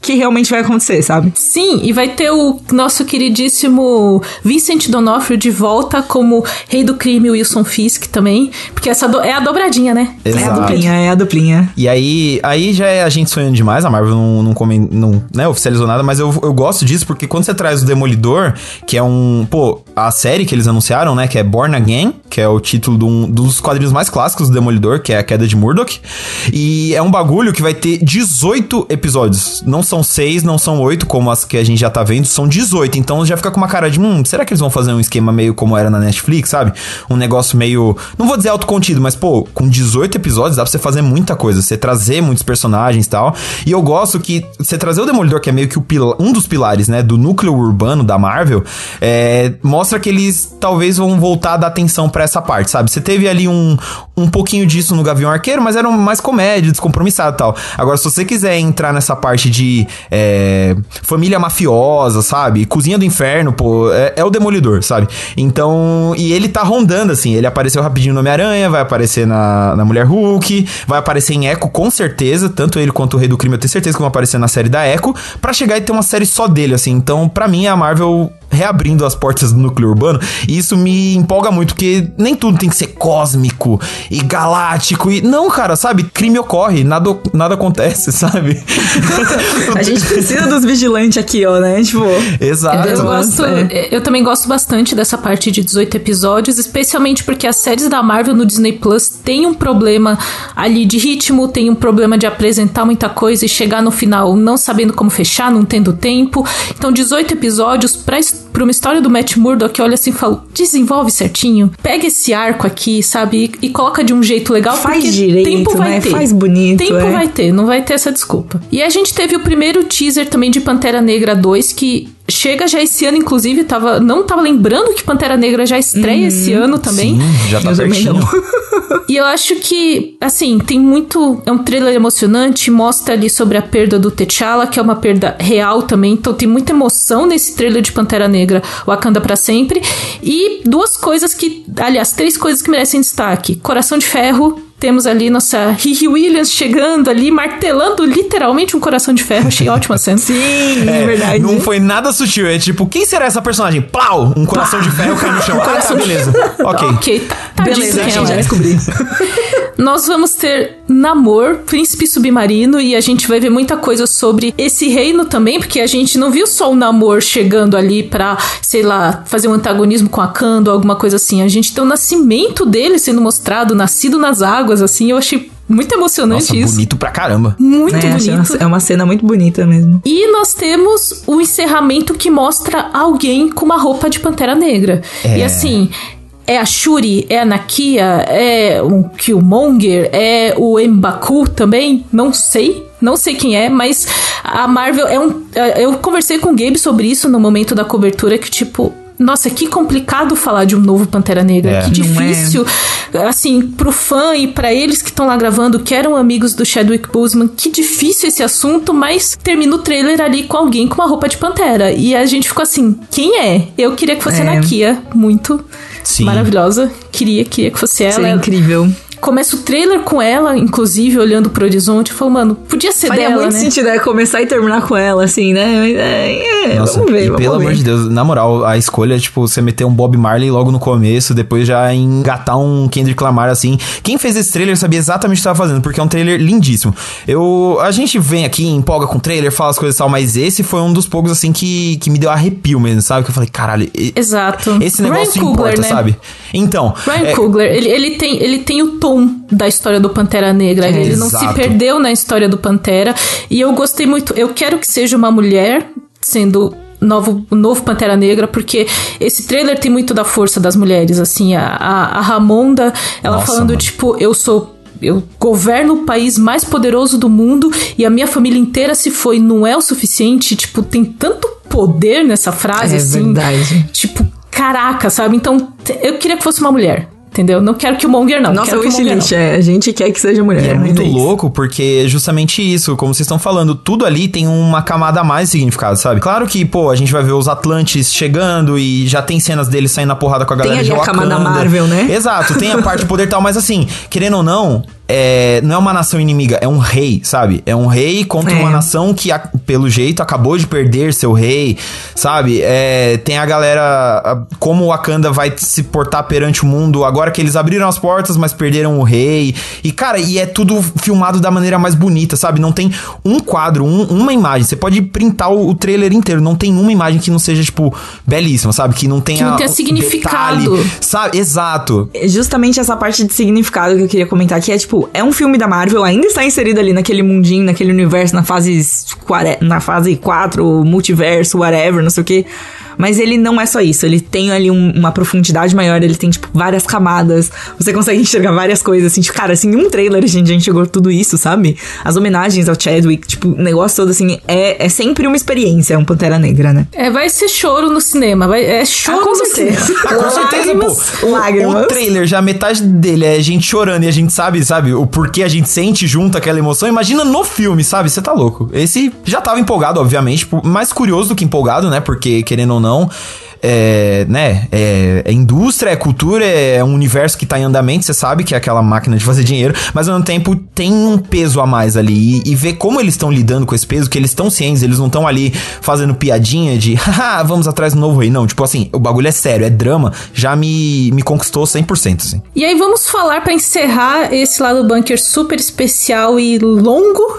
que realmente vai acontecer, sabe? Sim, e vai ter o nosso queridíssimo Vincent D'Onofrio de volta como rei do crime Wilson Fisk também, porque essa é a dobradinha, né? Exato. É a duplinha, é a duplinha. E aí, aí já é a gente sonhando demais, a Marvel não, não, come, não né, oficializou nada, mas eu, eu gosto disso porque quando você traz o Demolidor, que é um, pô, a série que eles anunciaram, né, que é Born Again, que é o título de um, dos quadrinhos mais clássicos do Demolidor, que é a queda de Murdoch, e é um bagulho que vai ter 18 episódios, não são seis, não são oito, como as que a gente já tá vendo, são 18. Então já fica com uma cara de, hum, será que eles vão fazer um esquema meio como era na Netflix, sabe? Um negócio meio, não vou dizer autocontido, mas pô, com 18 episódios dá pra você fazer muita coisa, você trazer muitos personagens e tal. E eu gosto que você trazer o Demolidor, que é meio que o um dos pilares, né, do núcleo urbano da Marvel, é, mostra que eles talvez vão voltar a dar atenção para essa parte, sabe? Você teve ali um, um pouquinho disso no Gavião Arqueiro, mas era mais comédia, descompromissado e tal. Agora, se você quiser entrar nessa parte de é, família mafiosa, sabe? Cozinha do inferno, pô, é, é, o Demolidor, sabe? Então, e ele tá rondando, assim. Ele apareceu rapidinho no Homem-Aranha, vai aparecer na, na Mulher Hulk, vai aparecer em Echo, com certeza. Tanto ele quanto o Rei do Crime, eu tenho certeza que vão aparecer na série da Echo, para chegar e ter uma série só dele, assim. Então, para mim, a Marvel reabrindo as portas do núcleo urbano. E isso me empolga muito, porque nem tudo tem que ser cósmico e galáctico. E não, cara, sabe? Crime ocorre, nada, nada acontece, sabe? a gente precisa dos vigilantes aqui, ó, né? Tipo. Exato. Eu, gosto, é. eu também gosto bastante dessa parte de 18 episódios, especialmente porque as séries da Marvel no Disney Plus têm um problema ali de ritmo, tem um problema de apresentar muita coisa e chegar no final não sabendo como fechar, não tendo tempo. Então, 18 episódios pra pra uma história do Matt Murdock, olha assim e fala: desenvolve certinho, pega esse arco aqui, sabe, e, e coloca de um jeito legal. Faz direito, tempo vai né? ter. Faz bonito. Tempo é. vai ter, não vai ter essa desculpa. E a gente teve o primeiro teaser também de Pantera Negra 2, que chega já esse ano, inclusive, tava, não tava lembrando que Pantera Negra já estreia uhum. esse ano também. Sim, já tá pertinho. e eu acho que, assim, tem muito. É um trailer emocionante, mostra ali sobre a perda do T'Challa, que é uma perda real também. Então tem muita emoção nesse trailer de Pantera Negra, Wakanda para sempre. E duas coisas que. Aliás, três coisas que merecem destaque: Coração de Ferro temos ali nossa Riri Williams chegando ali, martelando literalmente um coração de ferro. Achei ótima cena. Sim, é, verdade. Não foi nada sutil. É tipo, quem será essa personagem? Plau! Um coração de ferro cai no chão. Um coração ah, tá, beleza. Ok. Ok, tá, tá beleza, a gente já descobri. Nós vamos ter Namor, Príncipe Submarino, e a gente vai ver muita coisa sobre esse reino também, porque a gente não viu só o Namor chegando ali pra, sei lá, fazer um antagonismo com a Kando, alguma coisa assim. A gente tem o nascimento dele sendo mostrado, nascido nas águas, assim. Eu achei muito emocionante Nossa, isso. bonito pra caramba. Muito é, bonito. É uma cena muito bonita mesmo. E nós temos o encerramento que mostra alguém com uma roupa de Pantera Negra. É. E assim, é a Shuri? É a Nakia? É o Killmonger? É o Mbaku também? Não sei. Não sei quem é, mas a Marvel é um. É, eu conversei com o Gabe sobre isso no momento da cobertura, que tipo. Nossa, que complicado falar de um novo Pantera Negra. É, que difícil. É. Assim, pro fã e para eles que estão lá gravando, que eram amigos do Chadwick Boseman, que difícil esse assunto, mas termina o trailer ali com alguém com uma roupa de Pantera. E a gente ficou assim, quem é? Eu queria que fosse é. a Nakia, muito. Sim. maravilhosa. Queria, queria que fosse ela. Seria incrível. Começa o trailer com ela, inclusive, olhando pro horizonte, falando, mano, podia ser Faria dela, muito né? sentido, é começar e terminar com ela, assim, né? É, é, Nossa, vamos ver, e vamos pelo ver. amor de Deus, na moral, a escolha é, tipo, você meter um Bob Marley logo no começo, depois já engatar um Kendrick Lamar, assim. Quem fez esse trailer sabia exatamente o que estava fazendo, porque é um trailer lindíssimo. Eu, a gente vem aqui, empolga com o trailer, fala as coisas e tal, mas esse foi um dos poucos, assim, que, que me deu arrepio mesmo, sabe? Que eu falei, caralho... Exato. Esse negócio Ryan importa, Coogler, né? sabe? Então... Ryan é... Coogler, ele, ele, tem, ele tem o tom da história história do Pantera Negra. É, ele exato. não se perdeu na história do Pantera. E eu gostei muito. Eu quero que seja uma mulher sendo novo, novo Pantera Negra, porque esse trailer tem muito da força das mulheres, assim, a, a, a Ramonda, ela Nossa, falando, mano. tipo, eu sou eu governo o país mais poderoso do mundo e a minha família inteira se foi, não é o suficiente, tipo, tem tanto poder nessa frase, é assim. Verdade. Tipo, caraca, sabe? Então, eu queria que fosse uma mulher entendeu? Não quero que o Monger não. Nossa, quero o wishlist, é. A gente quer que seja mulher. E é muito é louco porque é justamente isso, como vocês estão falando, tudo ali tem uma camada a mais de significado, sabe? Claro que, pô, a gente vai ver os Atlantes chegando e já tem cenas deles saindo na porrada com a galera tem ali de Wakanda. a camada Marvel, né? Exato, tem a parte de poder e tal, mas assim, querendo ou não, é, não é uma nação inimiga, é um rei, sabe? É um rei contra é. uma nação que, pelo jeito, acabou de perder seu rei, sabe? É, tem a galera. Como o Wakanda vai se portar perante o mundo agora que eles abriram as portas, mas perderam o rei. E, cara, e é tudo filmado da maneira mais bonita, sabe? Não tem um quadro, um, uma imagem. Você pode printar o, o, trailer inteiro, não tem uma imagem que não seja, tipo, belíssima, sabe? Que não tenha. Que não tenha significado. Detalhe, sabe? Exato. Justamente essa parte de significado que eu queria comentar aqui é, tipo, é um filme da Marvel, ainda está inserido ali naquele mundinho, naquele universo, na fase, na fase 4, multiverso, whatever, não sei o que. Mas ele não é só isso. Ele tem ali um, uma profundidade maior, ele tem, tipo, várias camadas. Você consegue enxergar várias coisas, assim. Tipo, cara, assim, em um trailer a gente já enxergou tudo isso, sabe? As homenagens ao Chadwick, tipo, o negócio todo, assim, é, é sempre uma experiência, um Pantera Negra, né? É, vai ser choro no cinema. Vai, é choro ah, com certeza. Ah, com certeza, pô. O, Lágrimas. o trailer, já metade dele é a gente chorando e a gente sabe, sabe, o porquê a gente sente junto aquela emoção. Imagina no filme, sabe? Você tá louco. Esse já tava empolgado, obviamente, tipo, mais curioso do que empolgado, né? Porque, querendo ou não, não é, né, é, é, indústria, é cultura, é um universo que tá em andamento, você sabe que é aquela máquina de fazer dinheiro, mas ao mesmo tempo tem um peso a mais ali. E, e ver como eles estão lidando com esse peso, que eles estão cientes, eles não estão ali fazendo piadinha de, haha, vamos atrás do novo rei. Não, tipo assim, o bagulho é sério, é drama, já me, me conquistou 100%, assim. E aí vamos falar para encerrar esse lado do bunker super especial e longo.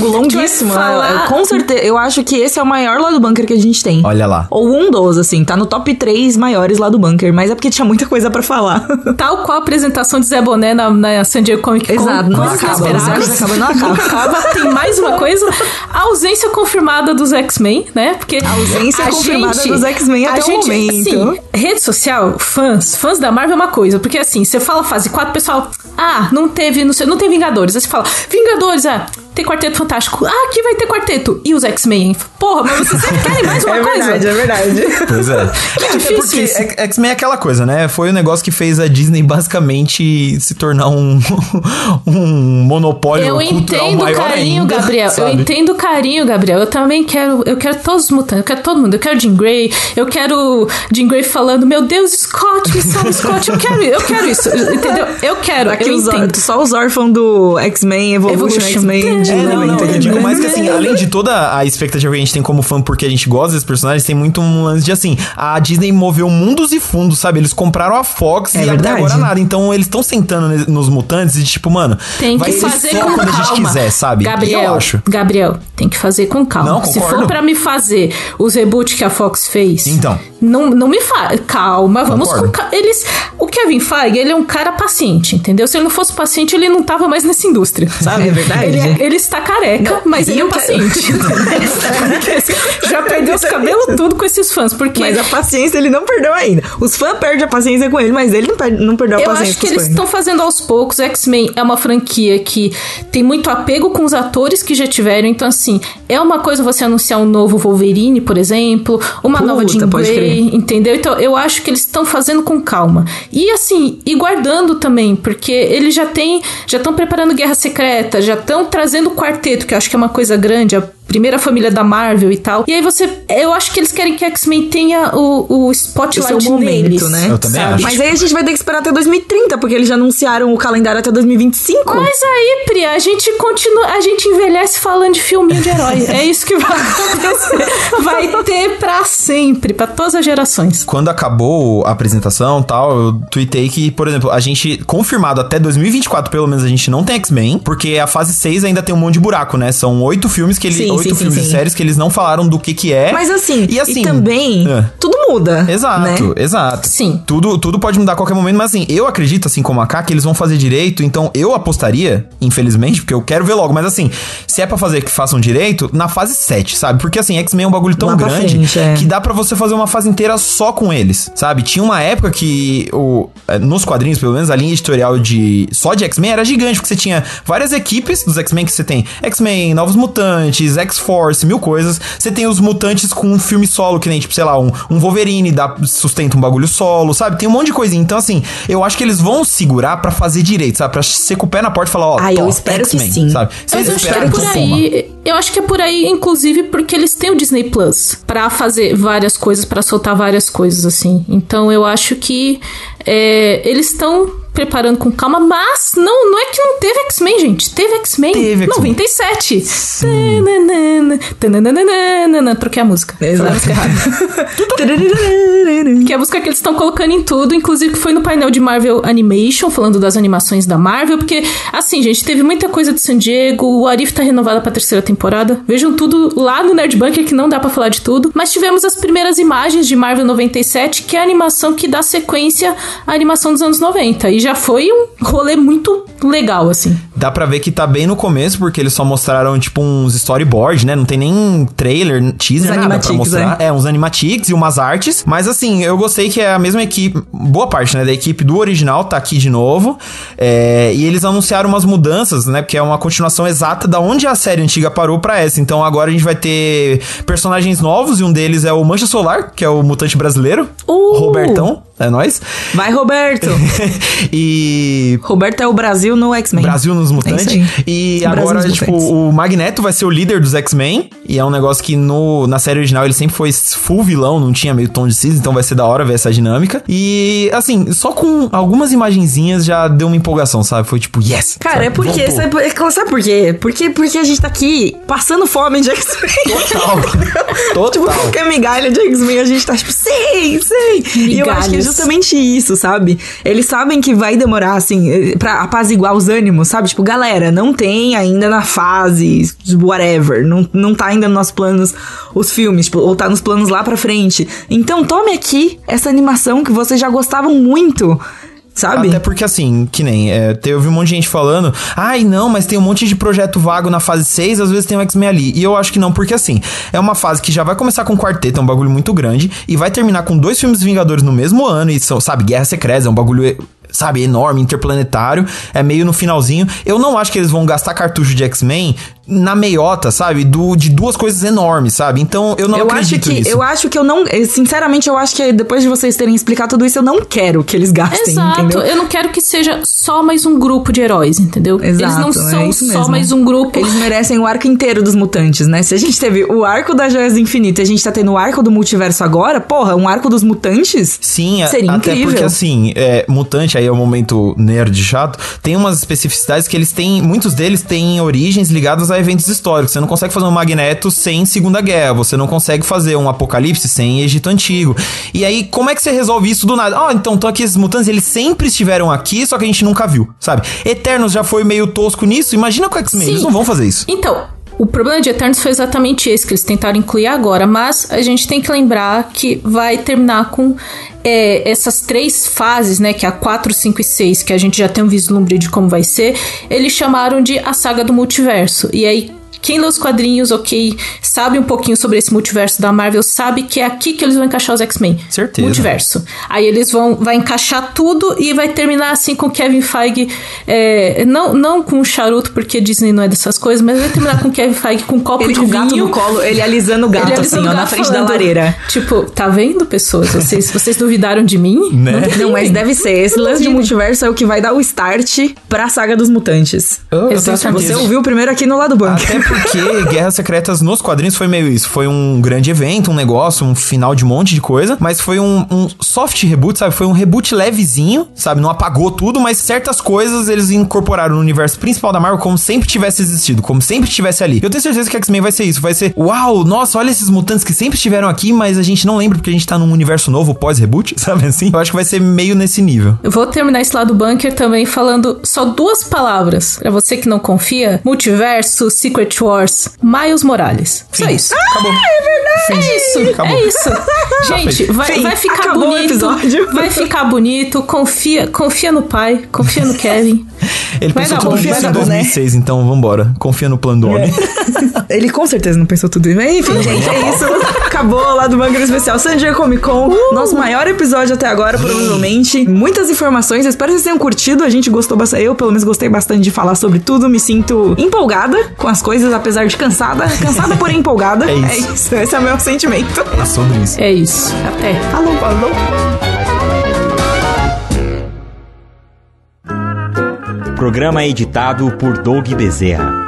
longo, longuíssimo. Falar... com certeza, eu acho que esse é o maior lado do bunker que a gente tem. Olha lá. Ou um dos, assim, tá no top 3 maiores lá do bunker, mas é porque tinha muita coisa para falar. Tal qual a apresentação de Zé Boné na, na San Diego Comic Con. Exato, não acaba, acaba, não acaba. acaba. Tem mais uma coisa, a ausência confirmada dos X-Men, né? Porque a ausência a confirmada gente, dos X-Men até gente, o momento. Assim, rede social, fãs, fãs da Marvel é uma coisa, porque assim, você fala fase 4, pessoal, ah, não teve, não, sei, não tem Vingadores. Aí você fala, Vingadores, ah, ter Quarteto Fantástico. Ah, aqui vai ter quarteto. E os X-Men? Porra, mas vocês sempre querem mais uma é coisa. Verdade, é verdade, Pois é. Que é, difícil porque isso. X-Men é aquela coisa, né? Foi o negócio que fez a Disney basicamente se tornar um, um monopólio Eu cultural entendo o maior carinho, ainda, Gabriel. sabe? Eu entendo o carinho, Gabriel. Eu também quero. Eu quero todos os mutantes. Eu quero todo mundo. Eu quero Jean Grey. Eu quero Jean Grey falando: Meu Deus, Scott, me salva, Scott. Eu quero, eu quero isso. Entendeu? Eu quero. Aqui eu entendo. só os órfãos do X-Men, Evolution, Evolution. X-Men de É, não, não, eu digo mais que assim, além de toda a expectativa que a gente tem como fã porque a gente gosta desses personagens, tem muito um lance de assim, a Disney moveu mundos e fundos, sabe? Eles compraram a Fox É e verdade. até agora nada. Então eles estão sentando nos mutantes e tipo, mano, Tem vai que ser fazer só com quando calma. a gente quiser, sabe? Gabriel, eu acho. Gabriel, tem que fazer com calma. Não, Se for pra me fazer os reboots que a Fox fez, Então. não, não me faz. Calma, vamos Concordo. com calma. Eles, o Kevin Feige, ele é um cara paciente, entendeu? Se ele não fosse paciente, ele não tava mais nessa indústria, sabe? É verdade. Ele, é- ele está careca, mas e ele é eu quero- paciente. Já perdeu os cabelos tudo com esses fãs, porque Mas a paciência ele não perdeu ainda. Os fãs perdem a paciência com ele, mas ele não, perde- não perdeu a Eu paciência acho que eles estão fazendo aos poucos. X-Men é uma franquia que tem muito apego com os atores que já tiveram. Então, assim, é uma coisa você anunciar um novo Wolverine, por exemplo, uma Puta, nova Jean Grey, entendeu? Então, eu acho que eles estão fazendo com calma. E, assim, e guardando também, porque eles já têm, já estão preparando Guerra Secreta, já estão trazendo o quarteto, que eu acho que é uma coisa grande, a primeira família da Marvel e tal. E aí você, eu acho que eles querem que X-Men tenha o, o spotlight O seu momento, neles, né? Eu também acho. Mas aí a gente vai ter que esperar até 2030, porque eles já anunciaram o calendário até 2025. Mas aí, Pri, a gente continua, a gente envelhece falando de filminho de herói. É isso que vai acontecer. Vai ter pra sempre, pra todas as gerações. Quando acabou a apresentação e tal, eu tuitei que, por exemplo, a gente, confirmado até 2024, pelo menos, a gente não tem X-Men, porque a fase 6 ainda tem um monte de buraco, né? São oito filmes que eles. Sim, oito sim, sim, filmes e séries que eles não falaram do que que é. Mas assim, e, assim, também, é. tudo muda. Exato, né? exato. Sim. Tudo, tudo pode mudar a qualquer momento, mas assim, eu acredito, assim como a K, que eles vão fazer direito, então eu apostaria, infelizmente, porque eu quero ver logo, mas assim, se é pra fazer que façam direito, na fase 7, sabe? Porque assim, X-Men é um bagulho tão Lá grande frente, é. que dá pra você fazer uma fase inteira só com eles, sabe? Tinha uma época que, o, eh, nos quadrinhos, pelo menos, a linha editorial de só de X-Men era gigante, porque você tinha várias equipes dos X-Men que você tem X-Men, Novos Mutantes, X-Force, mil coisas. Você tem os mutantes com um filme solo, que nem, tipo, sei lá, um, um Wolverine dá, sustenta um bagulho solo, sabe? Tem um monte de coisinha. Então, assim, eu acho que eles vão segurar pra fazer direito, sabe? Pra ser com o pé na porta e falar, ó, Ah, eu espero que sim. sabe? Mas eu acho que é por aí. Eu acho que é por aí, inclusive, porque eles têm o Disney Plus pra fazer várias coisas, pra soltar várias coisas, assim. Então eu acho que é, eles estão preparando com calma, mas não, não é que não teve X-Men, gente. Teve X-Men. Teve X-Men. 97. Tananana, tananana. Troquei a música. Exato. Que é a música que eles estão colocando em tudo, inclusive que foi no painel de Marvel Animation, falando das animações da Marvel, porque, assim, gente, teve muita coisa de San Diego, o Arif tá renovada pra terceira temporada. Vejam tudo lá no Nerd Bunker, que não dá pra falar de tudo. Mas tivemos as primeiras imagens de Marvel 97, que é a animação que dá sequência à animação dos anos 90. E já foi um rolê muito legal, assim. Dá pra ver que tá bem no começo, porque eles só mostraram, tipo, uns storyboards, né? Não tem nem trailer, teaser, Uns nada pra mostrar. É. uns animatics e umas artes. Mas, assim, eu gostei que é a mesma equipe, boa parte, né, da equipe do original tá aqui de novo. É, e eles anunciaram umas mudanças, né? Porque é uma continuação exata da onde a série antiga parou pra essa. Então, agora a gente vai ter personagens novos e um deles é o Mancha Solar, que é o mutante brasileiro. Uh! Robertão, é nóis. Vai, Roberto! e Roberto é o Brasil no X-Men. Brasil nos Mutantes. É e agora, tipo, Mutantes. o Magneto vai ser o líder dos X-Men. E é um negócio que no, na série original ele sempre foi full vilão, não tinha meio tom de cinza, então vai ser da hora ver essa dinâmica. E, assim, só com algumas imagenzinhas já deu uma empolgação, sabe? Foi tipo, yes! Cara, sabe? é porque. Voltou. Sabe, é- sabe por quê? Porque, porque a gente tá aqui passando fome de X-Men. Total. Total. Tipo, qualquer migalha de X-Men, a gente tá tipo, sei, sei. E eu acho que é Migalhas. justamente isso, sabe? Eles sabem que vai demorar, assim, eh, pra apaziguar os ânimos, sabe? Tipo, galera, não tem ainda na fase, whatever. Não, não tá ainda nos nossos planos os filmes, tipo, ou tá nos planos lá pra frente. Então tome aqui essa animação que vocês já gostavam muito. Sabe? Até porque, assim, que nem, é, teve um monte de gente falando, ai, não, mas tem um monte de projeto vago na fase 6, às vezes tem um X-Men ali. E eu acho que não, porque assim, é uma fase que já vai começar com um quarteto, é um bagulho muito grande, e vai terminar com dois filmes Vingadores no mesmo ano, e são, sabe, Guerra Secreta, é um bagulho sabe, enorme, interplanetário. É meio no finalzinho. Eu não acho que eles vão gastar cartucho de X-Men na meiota, sabe? Do, de duas coisas enormes, sabe? Então eu não eu acredito acho que, nisso. Eu acho que eu não. Sinceramente, eu acho que depois de vocês terem explicado tudo isso, eu não quero que eles gastem, Exato. entendeu? Eu não quero que seja só mais um grupo de heróis, entendeu? Exato, eles não é são isso só mesmo. mais um grupo. Eles merecem o arco inteiro dos mutantes, né? Se a gente teve o arco das Joias do Infinito e a gente tá tendo o arco do multiverso agora, porra, um arco dos mutantes? Sim, a- Seria até incrível. porque assim, é, mutante aí é o momento nerd chato, tem umas especificidades que eles têm, muitos deles têm origens ligadas a eventos históricos. Você não consegue fazer um Magneto sem Segunda Guerra, você não consegue fazer um Apocalipse sem Egito Antigo. E aí, como é que você resolve isso do nada? Ah, então, então aqui esses mutantes, eles sempre estiveram aqui, só que a gente nunca viu, sabe? Eternos já foi meio tosco nisso, imagina com X-Men, eles não vão fazer isso. Então, o problema de Eternos foi exatamente esse que eles tentaram incluir agora, mas a gente tem que lembrar que vai terminar com é, essas três fases, né, que é a 4, 5 e 6, que a gente já tem um vislumbre de como vai ser, eles chamaram de a saga do multiverso. E aí quem lê os quadrinhos, ok, sabe um pouquinho sobre esse multiverso da Marvel, sabe que é aqui que eles vão encaixar os X-Men. Certeza. Multiverso. Aí eles vão vai encaixar tudo e vai terminar assim com Kevin Feige, é, não, não com um charuto, porque Disney não é dessas coisas, mas vai terminar com Kevin Feige com um copo Ele de com o vinho. gato no colo, ele alisando o gato, ele assim, ó, o na gato frente da falando, lareira. Tipo, tá vendo, pessoas? Vocês, vocês duvidaram de mim? Né? Não, mas deve ser. Esse lance de multiverso é o que vai dar o start pra saga dos mutantes. Tenho Exatamente. Você ouviu primeiro aqui no lado banco. Até porque Guerras Secretas nos quadrinhos foi meio isso. Foi um grande evento, um negócio, um final de um monte de coisa. Mas foi um, um soft reboot, sabe? Foi um reboot levezinho, sabe? Não apagou tudo, mas certas coisas eles incorporaram no universo principal da Marvel como sempre tivesse existido, como sempre estivesse ali. Eu tenho certeza que X-Men vai ser isso. Vai ser, uau, nossa, olha esses mutantes que sempre estiveram aqui, mas a gente não lembra porque a gente tá num universo novo pós-reboot, sabe assim? Eu acho que vai ser meio nesse nível. Eu vou terminar esse lado bunker também falando só duas palavras. Pra você que não confia: Multiverso, Secret Wars, Miles Morales. Só Fim. isso. Acabou. É isso, Acabou. é isso. Gente, vai, vai ficar Acabou bonito. Vai ficar bonito. Confia, confia no pai, confia no Kevin. Ele Vai pensou tudo isso vai em dar bom, né? 2006, então vambora. Confia no plano do homem. Ele com certeza não pensou tudo isso. Mas enfim, gente, é isso. Acabou lá do Bunker Especial San Diego Comic Con. Nosso maior episódio até agora, provavelmente. Muitas informações. Espero que vocês tenham curtido. A gente gostou bastante. Eu, pelo menos, gostei bastante de falar sobre tudo. Me sinto empolgada com as coisas, apesar de cansada. Cansada, porém empolgada. É isso. É isso. Esse é o meu sentimento. É sobre isso. É isso. Até. Falou, falou. Programa editado por Doug Bezerra.